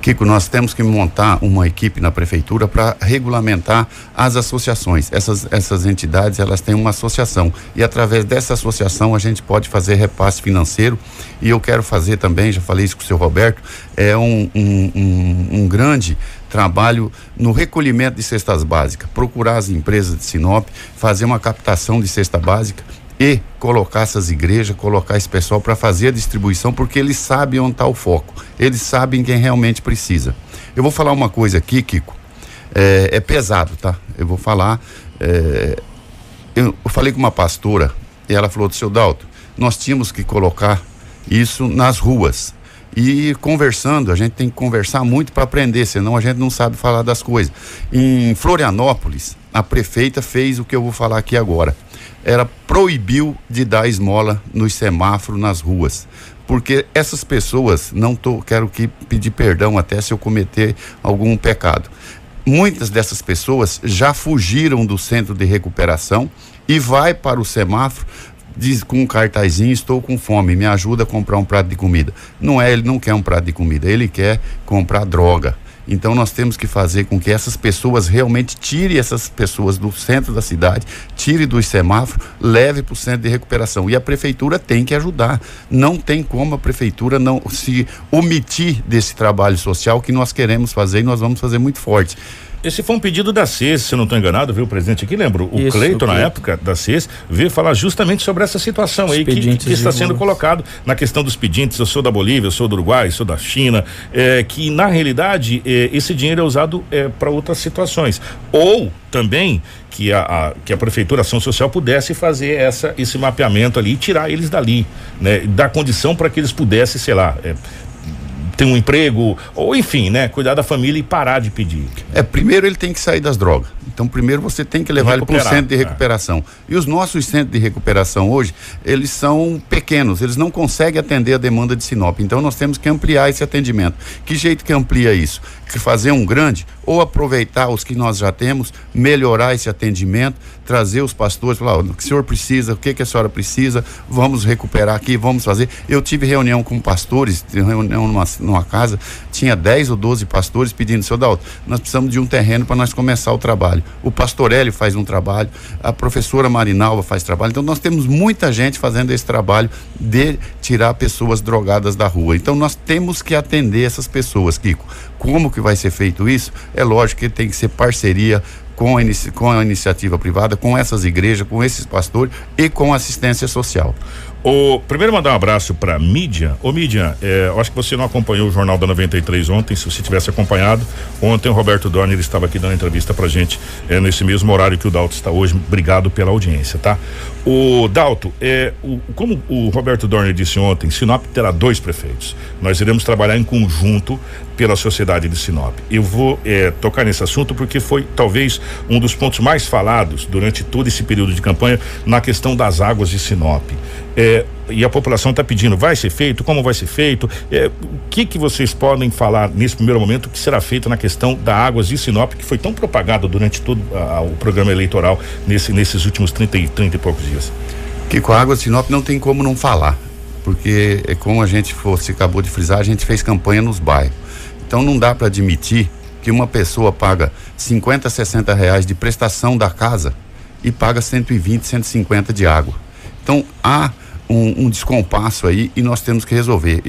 Kiko, nós temos que montar uma equipe na prefeitura para regulamentar as associações. Essas, essas entidades, elas têm uma associação. E através dessa associação a gente pode fazer repasse financeiro. E eu quero fazer também, já falei isso com o seu Roberto, é um, um, um, um grande trabalho no recolhimento de cestas básicas, procurar as empresas de Sinop, fazer uma captação de cesta básica e colocar essas igrejas, colocar esse pessoal para fazer a distribuição, porque eles sabem onde está o foco, eles sabem quem realmente precisa. Eu vou falar uma coisa aqui, Kiko, é, é pesado, tá? Eu vou falar. É, eu, falei com uma pastora e ela falou: do seu Dalto, nós tínhamos que colocar isso nas ruas. E conversando, a gente tem que conversar muito para aprender, senão a gente não sabe falar das coisas. Em Florianópolis, a prefeita fez o que eu vou falar aqui agora era proibiu de dar esmola nos semáforos nas ruas. Porque essas pessoas, não tô, quero que pedir perdão até se eu cometer algum pecado. Muitas dessas pessoas já fugiram do centro de recuperação e vai para o semáforo diz com um cartazinho, estou com fome, me ajuda a comprar um prato de comida. Não é, ele não quer um prato de comida, ele quer comprar droga. Então nós temos que fazer com que essas pessoas realmente tire essas pessoas do centro da cidade, tire dos semáforos, leve para o centro de recuperação. E a prefeitura tem que ajudar. Não tem como a prefeitura não se omitir desse trabalho social que nós queremos fazer e nós vamos fazer muito forte. Esse foi um pedido da CES, se eu não estou enganado, viu, presidente aqui? Lembro, o Isso, Cleiton, na época da CES, veio falar justamente sobre essa situação aí que, que está sendo colocado na questão dos pedintes. Eu sou da Bolívia, eu sou do Uruguai, eu sou da China, é, que na realidade é, esse dinheiro é usado é, para outras situações. Ou também que a, a- que a prefeitura ação social pudesse fazer essa esse mapeamento ali e tirar eles dali, né? Dar condição para que eles pudessem, sei lá, é, ter um emprego ou enfim, né? Cuidar da família e parar de pedir. É, primeiro ele tem que sair das drogas. Então, primeiro você tem que levar ele para um centro de é. recuperação. E os nossos centros de recuperação hoje, eles são pequenos, eles não conseguem atender a demanda de Sinop. Então, nós temos que ampliar esse atendimento. Que jeito que amplia isso? Fazer um grande ou aproveitar os que nós já temos, melhorar esse atendimento, trazer os pastores, falar, "Ó, o que o senhor precisa, o que, que a senhora precisa, vamos recuperar aqui, vamos fazer. Eu tive reunião com pastores, reunião numa, numa casa, tinha 10 ou 12 pastores pedindo, seu Dalton, nós precisamos de um terreno para nós começar o trabalho. O pastor Hélio faz um trabalho, a professora Marinalva faz trabalho. Então nós temos muita gente fazendo esse trabalho de tirar pessoas drogadas da rua. Então nós temos que atender essas pessoas, Kiko. Como que vai ser feito isso? É lógico que tem que ser parceria com a, com a iniciativa privada, com essas igrejas, com esses pastores e com assistência social. O, primeiro mandar um abraço para Mídia. Ô Mídia, é, eu acho que você não acompanhou o Jornal da 93 ontem, se você tivesse acompanhado. Ontem o Roberto Dorner estava aqui dando entrevista pra gente é, nesse mesmo horário que o Dalto está hoje. Obrigado pela audiência, tá? O Dalto, é, o, como o Roberto Dorner disse ontem, Sinop terá dois prefeitos. Nós iremos trabalhar em conjunto pela sociedade de Sinop. Eu vou é, tocar nesse assunto porque foi talvez um dos pontos mais falados durante todo esse período de campanha na questão das águas de Sinop. É, e a população está pedindo, vai ser feito? Como vai ser feito? É, o que que vocês podem falar nesse primeiro momento que será feito na questão da águas de Sinop, que foi tão propagado durante todo ah, o programa eleitoral nesse, nesses últimos 30 e, 30 e poucos dias? Que com a água de Sinop não tem como não falar, porque é como a gente fosse acabou de frisar, a gente fez campanha nos bairros. Então não dá para admitir que uma pessoa paga 50, 60 reais de prestação da casa e paga 120, 150 de água. Então há um, um descompasso aí e nós temos que resolver.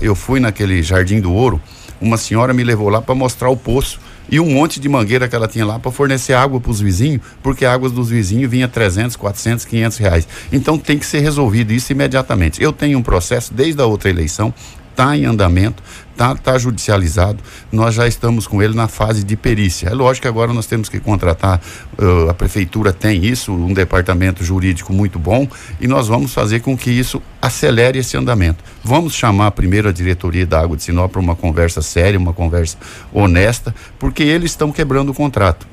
Eu fui naquele Jardim do Ouro, uma senhora me levou lá para mostrar o poço e um monte de mangueira que ela tinha lá para fornecer água para os vizinhos, porque a água dos vizinhos vinha 300, 400, 500 reais. Então tem que ser resolvido isso imediatamente. Eu tenho um processo desde a outra eleição, está em andamento, está tá judicializado, nós já estamos com ele na fase de perícia. É lógico que agora nós temos que contratar, ãh, a prefeitura tem isso, um departamento jurídico muito bom, e nós vamos fazer com que isso acelere esse andamento. Vamos chamar primeiro a diretoria da Água de Sinop para uma conversa séria, uma conversa honesta, porque eles estão quebrando o contrato.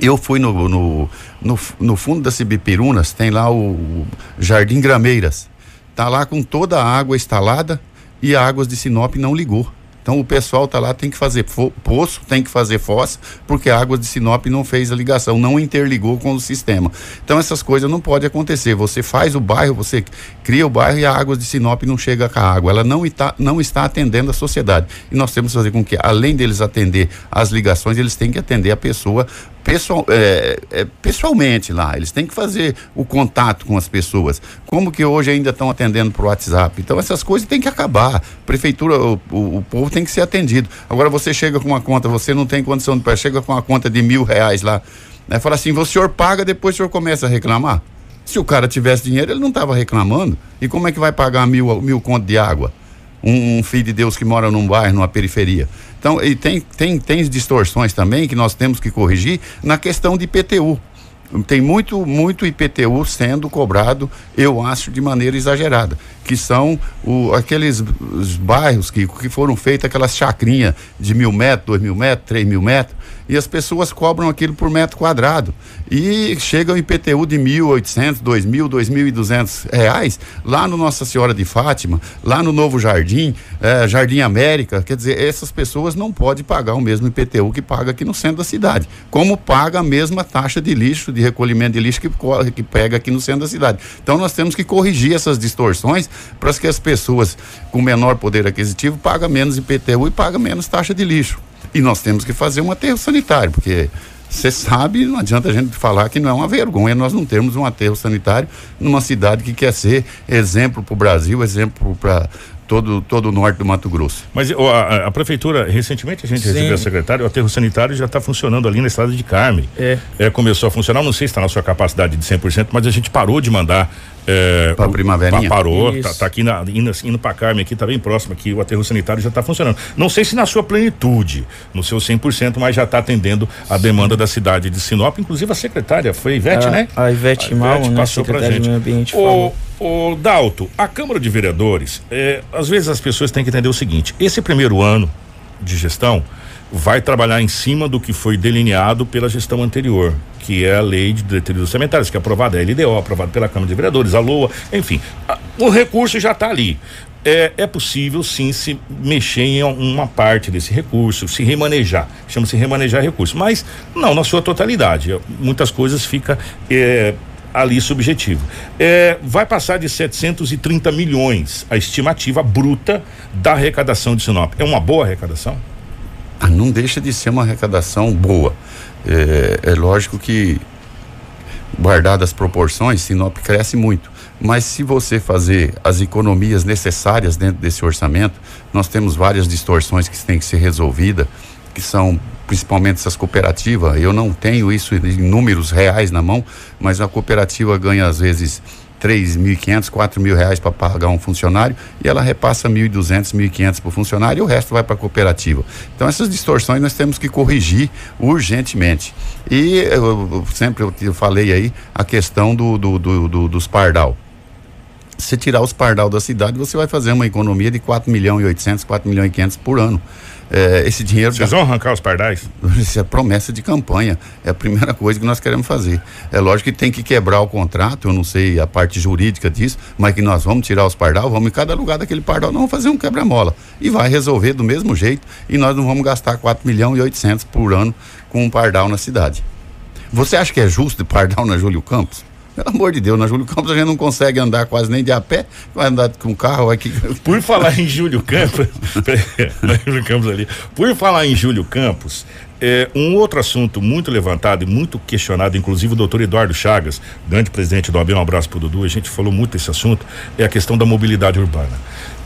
Eu fui no, no, no, no fundo das Cibipirunas, tem lá o, o Jardim Grameiras. Tá lá com toda a água instalada e a Águas de Sinop não ligou. Então o pessoal tá lá, tem que fazer poço, tem que fazer fossa, porque a Águas de Sinop não fez a ligação, não interligou com o sistema. Então essas coisas não podem acontecer. Você faz o bairro, você cria o bairro e a Águas de Sinop não chega com a água. Ela não está, não está atendendo a sociedade. E nós temos que fazer com que, além deles atender as ligações, eles têm que atender a pessoa pessoal, é, é, pessoalmente lá. Eles têm que fazer o contato com as pessoas. Como que hoje ainda estão atendendo por WhatsApp? Então essas coisas têm que acabar. Prefeitura, o, o, o povo tem que ser atendido. Agora você chega com uma conta, você não tem condição de pagar, chega com uma conta de mil reais lá, né? Fala assim, o senhor paga, depois o senhor começa a reclamar. Se o cara tivesse dinheiro, ele não estava reclamando. E como é que vai pagar mil, mil conto de água? um, um filho de Deus que mora num bairro, numa periferia. Então, e tem, tem, tem distorções também que nós temos que corrigir na questão de IPTU. Tem muito, muito IPTU sendo cobrado, eu acho, de maneira exagerada, que são o, aqueles os bairros que, que foram feitas, aquelas chacrinhas de mil metros, dois mil metros, três mil metros, e as pessoas cobram aquilo por metro quadrado. E chega o IPTU de mil oitocentos, dois mil, dois mil e duzentos reais, lá no Nossa Senhora de Fátima, lá no Novo Jardim, eh, Jardim América, quer dizer, essas pessoas não podem pagar o mesmo IPTU que paga aqui no centro da cidade, como paga a mesma taxa de lixo, de recolhimento de lixo que, que pega aqui no centro da cidade. Então nós temos que corrigir essas distorções para que as pessoas com menor poder aquisitivo pagam menos IPTU e pagam menos taxa de lixo. E nós temos que fazer um aterro sanitário, porque você sabe, não adianta a gente falar que não é uma vergonha nós não termos um aterro sanitário numa cidade que quer ser exemplo para o Brasil, exemplo para todo, todo o norte do Mato Grosso. Mas ó, a, a prefeitura, recentemente a gente Sim. recebeu a secretária, o aterro sanitário já está funcionando ali na estrada de Carme. É. começou a funcionar, não sei se está na sua capacidade de 100%, mas a gente parou de mandar. É, Pra o- Primaverinha? pa- Parou, tá, tá aqui na, indo, indo para Carme, aqui tá bem próximo aqui, o aterro sanitário já está funcionando. Não sei se na sua plenitude, no seu 100%, mas já está atendendo a demanda da cidade de Sinop. Inclusive a secretária foi a Ivete, A- né? a Ivete Malman, né, passou pra gente. Meio Ambiente, O, o Dalto, a Câmara de Vereadores, é, às vezes as pessoas têm que entender o seguinte: esse primeiro ano de gestão vai trabalhar em cima do que foi delineado pela gestão anterior, que é a lei de diretrizes orçamentárias, que é aprovada, é a LDO, aprovada pela Câmara de Vereadores, a LOA, enfim. a- o recurso já está ali. É, é possível sim se mexer em uma parte desse recurso, se remanejar, chama-se remanejar recurso, mas não na sua totalidade. Muitas coisas fica é, ali subjetivo. É, vai passar de 730 milhões a estimativa bruta da arrecadação de Sinop. É uma boa arrecadação? Ah, não deixa de ser uma arrecadação boa. É, é lógico que, guardadas as proporções, Sinop cresce muito. Mas se você fazer as economias necessárias dentro desse orçamento, nós temos várias distorções que têm que ser resolvidas, que são principalmente essas cooperativas. Eu não tenho isso em números reais na mão, mas a cooperativa ganha às vezes 3.500, 4 mil reais para pagar um funcionário e ela repassa 1.200, 1.500 para o funcionário e o resto vai para a cooperativa. Então essas distorções nós temos que corrigir urgentemente. E eu, eu sempre eu falei aí a questão do, do, do- do- dos pardal. Se tirar os pardal da cidade, você vai fazer uma economia de 4 milhões e 800, 4 milhões e 500 por ano. É, esse dinheiro Vocês vão arrancar os pardais? [LAUGHS] isso é promessa de campanha. É a primeira coisa que nós queremos fazer. É lógico que tem que quebrar o contrato, eu não sei a parte jurídica disso, mas que nós vamos tirar os pardal, vamos em cada lugar daquele pardal, não vamos fazer um quebra-mola. E vai resolver do mesmo jeito e nós não vamos gastar 4 milhões e 800 por ano com um pardal na cidade. Você acha que é justo de pardal na Júlio Campos? Pelo amor de Deus, na Júlio Campos a gente não consegue andar quase nem de a pé, vai andar com carro aqui. Por falar em Júlio Campos, [LAUGHS] Júlio Campos ali. Por falar em Júlio Campos, é, um outro assunto muito levantado e muito questionado, inclusive o doutor Eduardo Chagas, grande presidente do AB, um abraço pro Dudu, a gente falou muito desse assunto, é a questão da mobilidade urbana.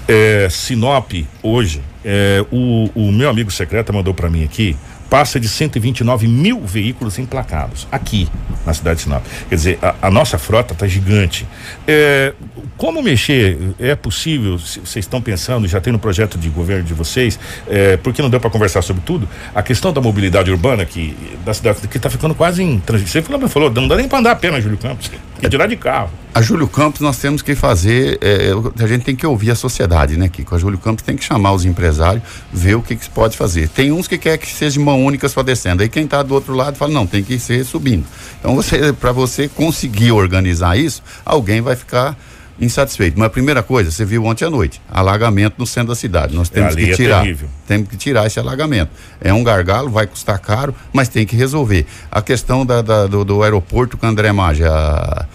É, Sinop, hoje, é, o, o meu amigo secreto mandou para mim aqui, passa de 129 mil veículos emplacados aqui na cidade de Sinop. Quer dizer, a, a nossa frota está gigante. É, como mexer? É possível? Vocês estão pensando? Já tem no projeto de governo de vocês? É, porque não deu para conversar sobre tudo? A questão da mobilidade urbana que da cidade que está ficando quase em transição. Você falou, falou, não dá nem para andar a pé na Júlio Campos. Que dirá de carro. A Júlio Campos nós temos que fazer, é, a gente tem que ouvir a sociedade, né, Kiko? A Júlio Campos tem que chamar os empresários, ver o que, que se pode fazer. Tem uns que quer que seja mão única só descendo. Aí quem está do outro lado fala, não, tem que ser subindo. Então você, para você conseguir organizar isso, alguém vai ficar insatisfeito. Mas a primeira coisa, você viu ontem à noite, alagamento no centro da cidade. Nós temos que é tirar. terrível. Temos que tirar esse alagamento. É um gargalo, vai custar caro, mas tem que resolver. A questão da, da- do, do aeroporto com André Maggi, a-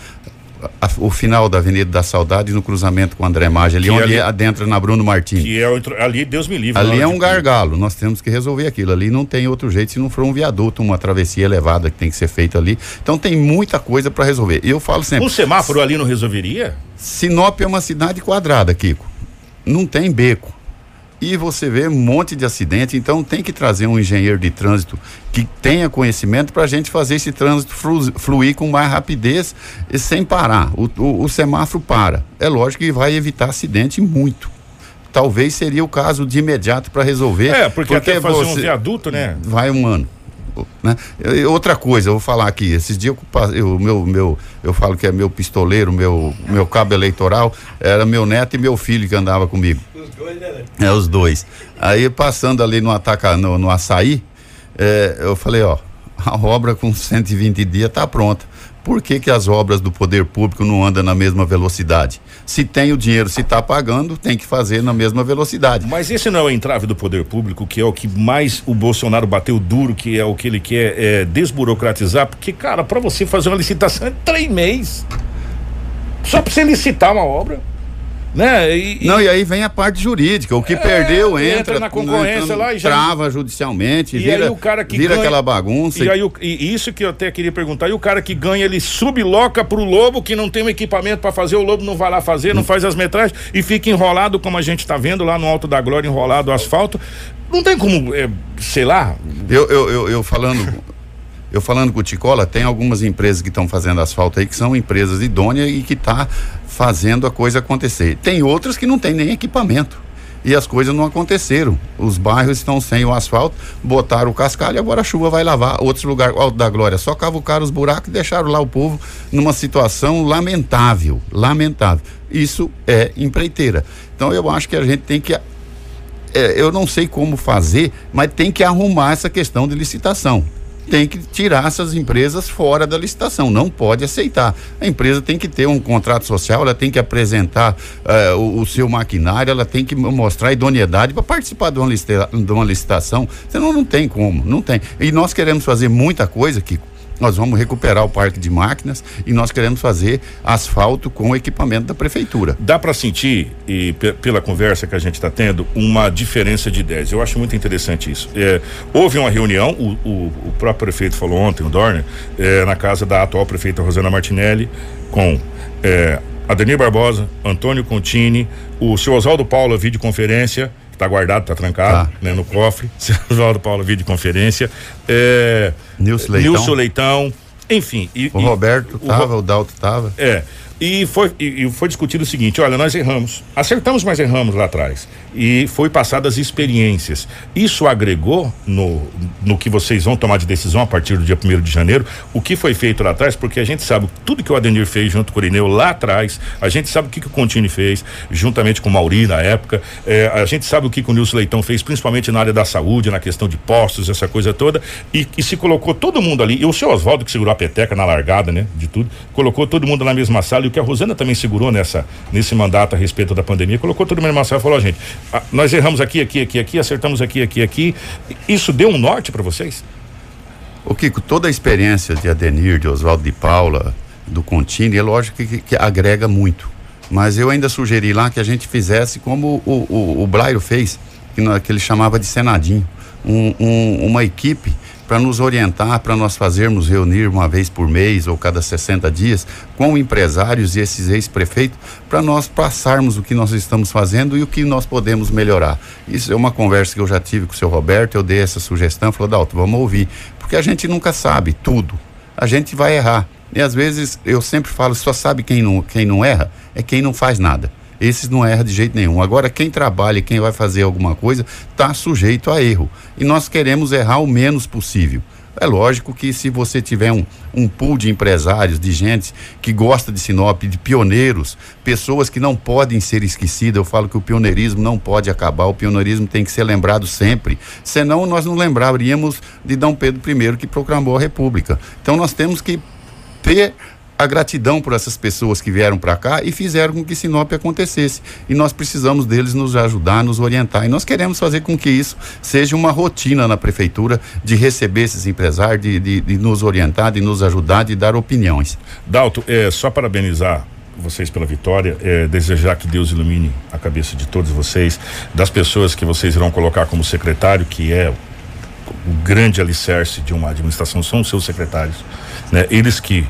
a- o final da Avenida da Saudade no cruzamento com André Maggi, ali Que onde ali- adentra na Bruno Martins. Que é o ali, Deus me livre. Ali é um gargalo, nós temos que resolver aquilo. Ali não tem outro jeito se não for um viaduto, uma travessia elevada que tem que ser feita ali. Então tem muita coisa para resolver. Eu falo sempre. Um semáforo ali não resolveria? Sinop é uma cidade quadrada, Kiko. Não tem beco. E você vê um monte de acidente, então tem que trazer um engenheiro de trânsito que tenha conhecimento para a gente fazer esse trânsito flu- fluir com mais rapidez e sem parar. O, o- o semáforo para. É lógico que vai evitar acidente muito. Talvez seria o caso de imediato para resolver. É, porque, até fazer um você- viaduto, né? vai um ano. Né? E Outra coisa, eu vou falar aqui. Esses dias eu, eu, meu, meu, eu falo que é meu pistoleiro, meu, meu cabo eleitoral, era meu neto e meu filho que andava comigo. Os dois, né? É, os dois. Aí passando ali no, ataca, no, no açaí, é, eu falei, ó, a obra com 120 dias está pronta. Por que, que as obras do poder público não andam na mesma velocidade? Se tem o dinheiro, se está pagando, tem que fazer na mesma velocidade. Mas esse não é o entrave do poder público, que é o que mais o Bolsonaro bateu duro, que é o que ele quer é, desburocratizar, porque, cara, para você fazer uma licitação é três meses. Só para você licitar uma obra. Né? E, Não, e aí vem a parte jurídica. O que perdeu entra entra, na concorrência entra- lá e já- trava judicialmente, E vira, aí o cara que vira ganha- aquela bagunça. E aí o- e isso que eu até queria perguntar, e o cara que ganha, ele subloca pro lobo que não tem um equipamento para fazer, o lobo não vai lá fazer, não faz as metragens e fica enrolado como a gente tá vendo lá no Alto da Glória, enrolado o asfalto. Não tem como, é, sei lá, Eu, eu, eu, eu falando. Eu falando com o Ticola, tem algumas empresas que estão fazendo asfalto aí que são empresas idôneas e que tá fazendo a coisa acontecer. Tem outras que não tem nem equipamento. E as coisas não aconteceram. Os bairros estão sem o asfalto, botaram o cascalho e agora a chuva vai lavar. Outros lugares, Alto da Glória, só cavucaram os buracos e deixaram lá o povo numa situação lamentável. Lamentável. Isso é empreiteira. Então eu acho que a gente tem que é, eu não sei como fazer, mas tem que arrumar essa questão de licitação. Tem que tirar essas empresas fora da licitação, não pode aceitar. A empresa tem que ter um contrato social, ela tem que apresentar eh, o, o seu maquinário, ela tem que mo- mostrar idoneidade para participar de uma, de uma licitação. Senão não tem como, não tem. E nós queremos fazer muita coisa, Kiko. Nós vamos recuperar o parque de máquinas e nós queremos fazer asfalto com equipamento da prefeitura. dá para sentir, e pe- pela conversa que a gente está tendo, uma diferença de ideias. Eu acho muito interessante isso. É, houve uma reunião, o, o- o próprio prefeito falou ontem, o Dorner, é, na casa da atual prefeita Rosana Martinelli, com é, Adenir Barbosa, Antônio Contini, o seu Oswaldo Paulo, a videoconferência, tá guardado, tá trancado, Tá. né, no cofre. [LAUGHS] Oswaldo Paulo, videoconferência. É, Nilson Leitão. Nilson Leitão, enfim. e- O e- Roberto o tava, Ro- o Dalto tava. é. E foi, e, e foi discutido o seguinte: olha, nós erramos. Acertamos, mas erramos lá atrás. E foi passadas experiências. Isso agregou no, no que vocês vão tomar de decisão a partir do dia 1 de janeiro, o que foi feito lá atrás, porque a gente sabe tudo que o Adenir fez junto com o Irineu lá atrás, a gente sabe o que, que o Contini fez, juntamente com o Mauri na época, é, a gente sabe o que, que o Nilson Leitão fez, principalmente na área da saúde, na questão de postos, essa coisa toda, e, e se colocou todo mundo ali, e o seu Oswaldo que segurou a peteca na largada, né, de tudo, colocou todo mundo na mesma sala, e o que a Rosana também segurou nessa, nesse mandato a respeito da pandemia, colocou todo mundo na mesma sala e falou, gente, nós erramos aqui, aqui, aqui, aqui, acertamos aqui, aqui, aqui, isso deu um norte para vocês? O Kiko, toda a experiência de Adenir, de Oswaldo de Paula, do Contini, é lógico que, que agrega muito. Mas eu ainda sugeri lá que a gente fizesse como o, o, o Blairo fez, que, que ele chamava de Senadinho. Um- um- uma equipe para nos orientar, para nós fazermos reunir uma vez por mês ou cada 60 dias com empresários e esses ex-prefeitos, para nós passarmos o que nós estamos fazendo e o que nós podemos melhorar. Isso é uma conversa que eu já tive com o seu Roberto, eu dei essa sugestão, falou, Dalto, vamos ouvir, porque a gente nunca sabe tudo, a gente vai errar. E às vezes eu sempre falo, só sabe quem não, quem não erra, é quem não faz nada. Esses não erra de jeito nenhum. Agora, quem trabalha, quem vai fazer alguma coisa, está sujeito a erro. E nós queremos errar o menos possível. É lógico que se você tiver um, um pool de empresários, de gente que gosta de Sinop, de pioneiros, pessoas que não podem ser esquecidas, eu falo que o pioneirismo não pode acabar, o pioneirismo tem que ser lembrado sempre. Senão nós não lembraríamos de Dom Pedro I que proclamou a República. Então nós temos que ter a gratidão por essas pessoas que vieram para cá e fizeram com que Sinop acontecesse. E nós precisamos deles nos ajudar, nos orientar. E nós queremos fazer com que isso seja uma rotina na prefeitura de receber esses empresários, de, de, de nos orientar, de nos ajudar, de dar opiniões. Dalto, é, só parabenizar vocês pela vitória, é, desejar que Deus ilumine a cabeça de todos vocês, das pessoas que vocês irão colocar como secretário, que é o grande alicerce de uma administração, são os seus secretários, né? Eles que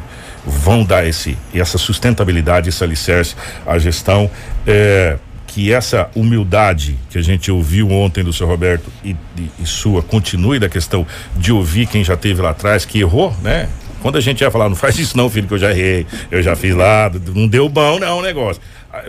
vão dar esse, essa sustentabilidade, esse alicerce à gestão, é, que essa humildade que a gente ouviu ontem do senhor Roberto e, e, e sua continue da questão de ouvir quem já teve lá atrás, que errou, né? Quando a gente ia falar, não faz isso não, filho, que eu já errei, eu já fiz lá, não deu bom não o negócio.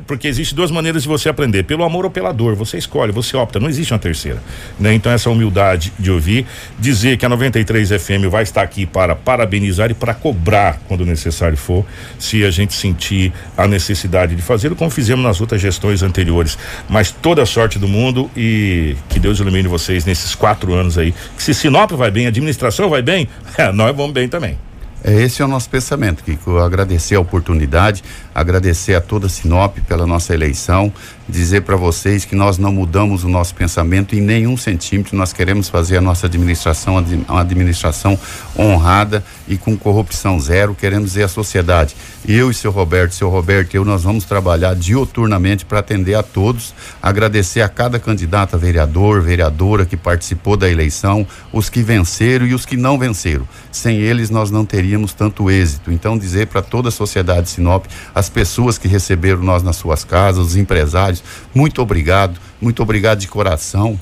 Porque existe duas maneiras de você aprender, pelo amor ou pela dor. Você escolhe, você opta, não existe uma terceira. Né? Então, essa humildade de ouvir, dizer que a 93 FM vai estar aqui para parabenizar e para cobrar quando necessário for, se a gente sentir a necessidade de fazê-lo, como fizemos nas outras gestões anteriores. Mas toda a sorte do mundo e que Deus ilumine vocês nesses quatro anos aí. Que se Sinop vai bem, a administração vai bem, [LAUGHS] nós vamos bem também. É, esse é o nosso pensamento, Kiko. Agradecer a oportunidade, agradecer a toda a Sinop pela nossa eleição dizer para vocês que nós não mudamos o nosso pensamento em nenhum centímetro. Nós queremos fazer a nossa administração uma administração honrada e com corrupção zero. Queremos ver a sociedade. Eu e seu Roberto, seu Roberto, eu nós vamos trabalhar dioturnamente para atender a todos, agradecer a cada candidato a vereador, vereadora que participou da eleição, os que venceram e os que não venceram. Sem eles nós não teríamos tanto êxito. Então dizer para toda a sociedade de Sinop, as pessoas que receberam nós nas suas casas, os empresários, muito obrigado, muito obrigado de coração.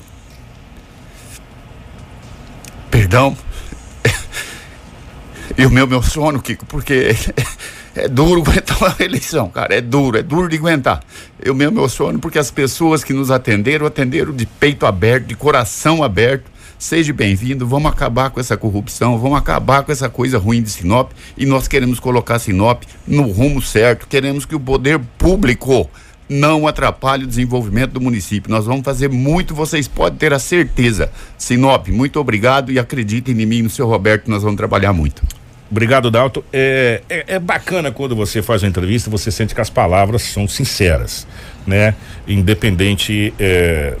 Perdão. [LAUGHS] E o meu, meu sono, Kiko, porque [LAUGHS] é duro aguentar uma eleição, cara. É duro, é duro de aguentar. Eu meu sono, porque as pessoas que nos atenderam, atenderam de peito aberto, de coração aberto. Seja bem-vindo, vamos acabar com essa corrupção, vamos acabar com essa coisa ruim de Sinop e nós queremos colocar Sinop no rumo certo. Queremos que o poder público não atrapalhe o desenvolvimento do município. Nós vamos fazer muito, vocês podem ter a certeza. Sinop, muito obrigado e acreditem em mim, no seu Roberto, nós vamos trabalhar muito. Obrigado, Dalton. É, é, é, bacana quando você faz uma entrevista, você sente que as palavras são sinceras, né? Independente é,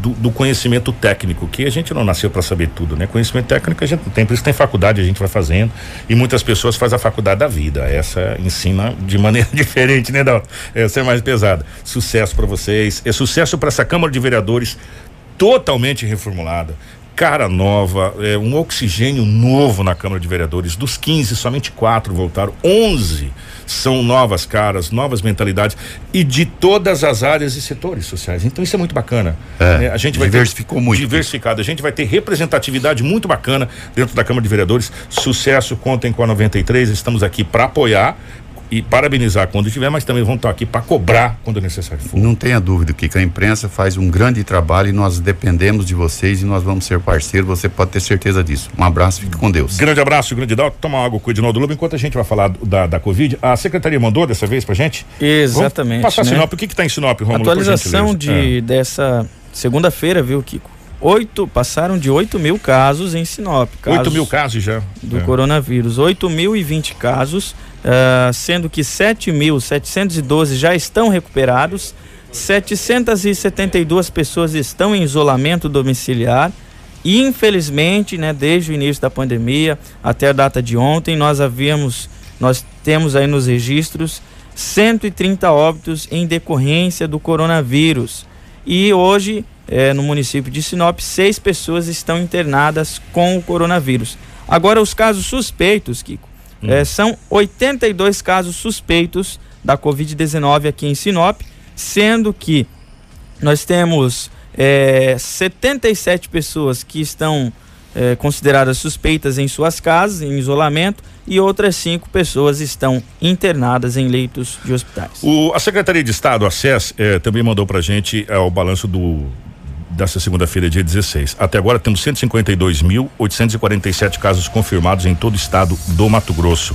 do, do, conhecimento técnico, que a gente não nasceu para saber tudo, né? Conhecimento técnico a gente não tem, por isso tem faculdade, a gente vai fazendo, e muitas pessoas fazem a faculdade da vida. Essa ensina de maneira [LAUGHS] diferente, né, Dalton? Essa é mais pesada. Sucesso para vocês, é sucesso para essa Câmara de Vereadores totalmente reformulada cara nova, é, um oxigênio novo na Câmara de Vereadores. Dos 15, somente quatro voltaram, 11 são novas caras, novas mentalidades e de todas as áreas e setores sociais. Então isso é muito bacana. É, né? A gente vai diversificou muito. Diversificado. A gente vai ter representatividade muito bacana dentro da Câmara de Vereadores. Sucesso, contem com a 93. Estamos aqui para apoiar, e parabenizar quando tiver, mas também vão estar aqui para cobrar quando necessário for. Não tenha dúvida que a imprensa faz um grande trabalho e nós dependemos de vocês e nós vamos ser parceiros, você pode ter certeza disso. Um abraço, fique com Deus. Grande abraço, grande Dalton. Toma água com o Edinaldo Lobo enquanto a gente vai falar da, da Covid. A secretaria mandou dessa vez pra gente? Exatamente. Vamos passar né? Sinop. O que que tá em Sinop, Romulo? Atualização de, é. dessa segunda-feira, viu, Kiko? Oito, passaram de 8 mil casos em Sinop. Casos 8 mil casos já. Do é. coronavírus. 8 mil e 20 casos uh, sendo que 7.712 já estão recuperados, 772 pessoas estão em isolamento domiciliar. E infelizmente, né, desde o início da pandemia até a data de ontem, nós havíamos, nós temos aí nos registros 130 óbitos em decorrência do coronavírus. E hoje, eh, no município de Sinop, seis pessoas estão internadas com o coronavírus. Agora, os casos suspeitos, Kiko, Hum. É, são 82 casos suspeitos da Covid-19 aqui em Sinop, sendo que nós temos é, 77 pessoas que estão é, consideradas suspeitas em suas casas, em isolamento, e outras cinco pessoas estão internadas em leitos de hospitais. O, a Secretaria de Estado, a SES, é, também mandou para gente é, o balanço do, dessa segunda-feira, dia 16. Até agora temos 152.847 casos confirmados em todo o estado do Mato Grosso.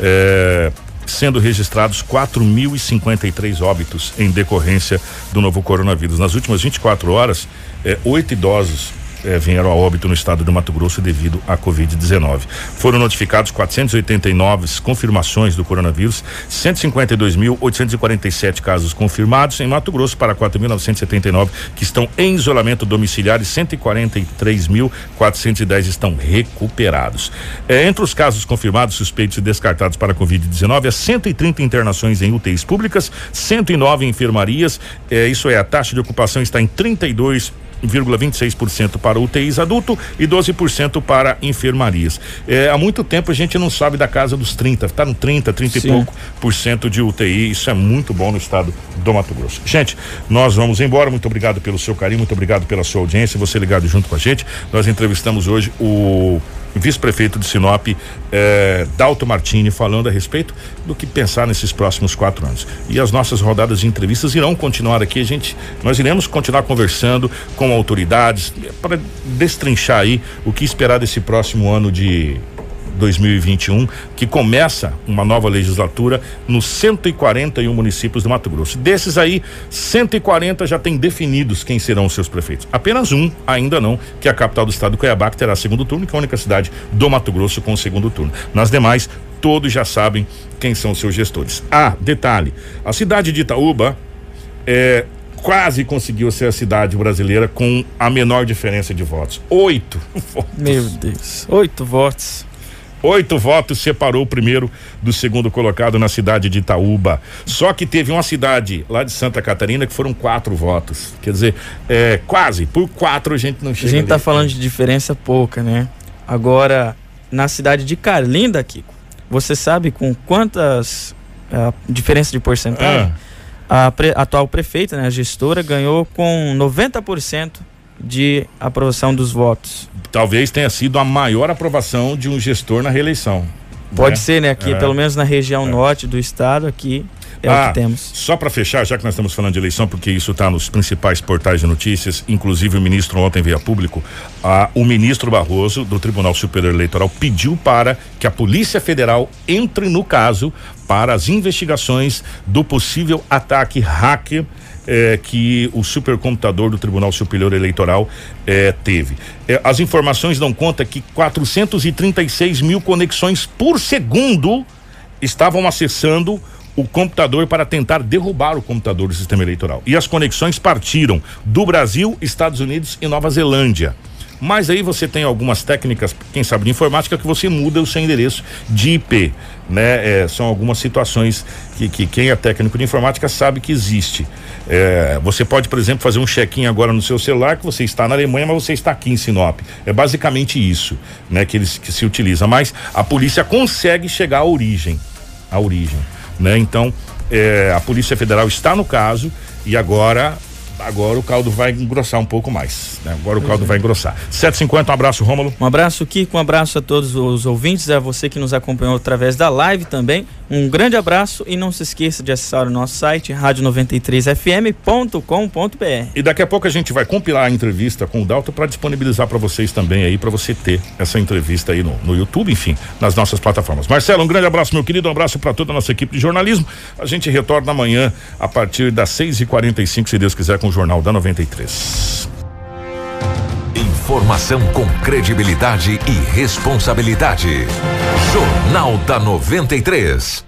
É, sendo registrados 4.053 óbitos em decorrência do novo coronavírus. Nas últimas 24 horas, é, oito idosos eh, vieram a óbito no estado do Mato Grosso devido à Covid-19. Foram notificados 489 confirmações do coronavírus, 152.847 casos confirmados em Mato Grosso para 4.979 que estão em isolamento domiciliar e 143.410 estão recuperados. Eh, entre os casos confirmados, suspeitos e descartados para Covid-19, há 130 internações em UTIs públicas, 109 em enfermarias. Eh, isso é, a taxa de ocupação está em 32 0,26% para UTIs adulto e 12% para enfermarias. É, há muito tempo a gente não sabe da casa dos 30, está no 30, 30 Sim. e pouco por cento de UTI. Isso é muito bom no estado do Mato Grosso. Gente, nós vamos embora. Muito obrigado pelo seu carinho, muito obrigado pela sua audiência, você ligado junto com a gente. Nós entrevistamos hoje o vice-prefeito de Sinop, eh, Dalto Martini, falando a respeito do que pensar nesses próximos quatro anos. E as nossas rodadas de entrevistas irão continuar aqui. Gente, nós iremos continuar conversando com autoridades para destrinchar aí o que esperar desse próximo ano de 2021, que começa uma nova legislatura nos 141 municípios do Mato Grosso. Desses aí, 140 já tem definidos quem serão os seus prefeitos. Apenas um ainda não, que é a capital do estado, Cuiabá, que terá segundo turno, que é a única cidade do Mato Grosso com o segundo turno. Nas demais, todos já sabem quem são os seus gestores. Ah, detalhe: a cidade de Itaúba é, quase conseguiu ser a cidade brasileira com a menor diferença de votos. Oito votos. Meu Deus. Oito votos. Oito votos separou o primeiro do segundo colocado na cidade de Itaúba. Só que teve uma cidade lá de Santa Catarina que foram quatro votos. Quer dizer, é, quase, por quatro a gente não chega. A gente ali. tá falando de diferença pouca, né? Agora, na cidade de Carlinda, Kiko, você sabe com quantas a diferença de porcentagem? A pre- atual prefeita, né, a gestora, ganhou com 90% de aprovação dos votos. Talvez tenha sido a maior aprovação de um gestor na reeleição. Pode né? ser, né? Aqui, É. pelo menos na região norte do estado, aqui é o Ah, que temos. Só para fechar, já que nós estamos falando de eleição, porque isso está nos principais portais de notícias, inclusive o ministro ontem veio a público, ah, o ministro Barroso do Tribunal Superior Eleitoral pediu para que a Polícia Federal entre no caso para as investigações do possível ataque hacker eh, que o supercomputador do Tribunal Superior Eleitoral eh, teve. Eh, as informações dão conta que 436 mil conexões por segundo estavam acessando o computador para tentar derrubar o computador do sistema eleitoral. E as conexões partiram do Brasil, Estados Unidos e Nova Zelândia. Mas aí você tem algumas técnicas, quem sabe de informática, que você muda o seu endereço de IP, né? É, são algumas situações que, que quem é técnico de informática sabe que existe. É, você pode, por exemplo, fazer um check-in agora no seu celular que você está na Alemanha, mas você está aqui em Sinop. É basicamente isso, né? Que eles que se utiliza. Mas a polícia consegue chegar à origem, à origem, né? Então é, a Polícia Federal está no caso e agora agora o caldo vai engrossar um pouco mais, né? Agora o caldo vai engrossar. 750, um abraço, Rômulo. Um abraço, Kiko, um abraço a todos os ouvintes, a você que nos acompanhou através da live também. Um grande abraço e não se esqueça de acessar o nosso site rádio93fm.com.br. E daqui a pouco a gente vai compilar a entrevista com o Dalton para disponibilizar para vocês também aí, para você ter essa entrevista aí no, no YouTube, enfim, nas nossas plataformas. Marcelo, um grande abraço, meu querido, um abraço para toda a nossa equipe de jornalismo. A gente retorna amanhã a partir das 6h45, se Deus quiser, com o Jornal da 93. Informação com credibilidade e responsabilidade. Jornal da 93.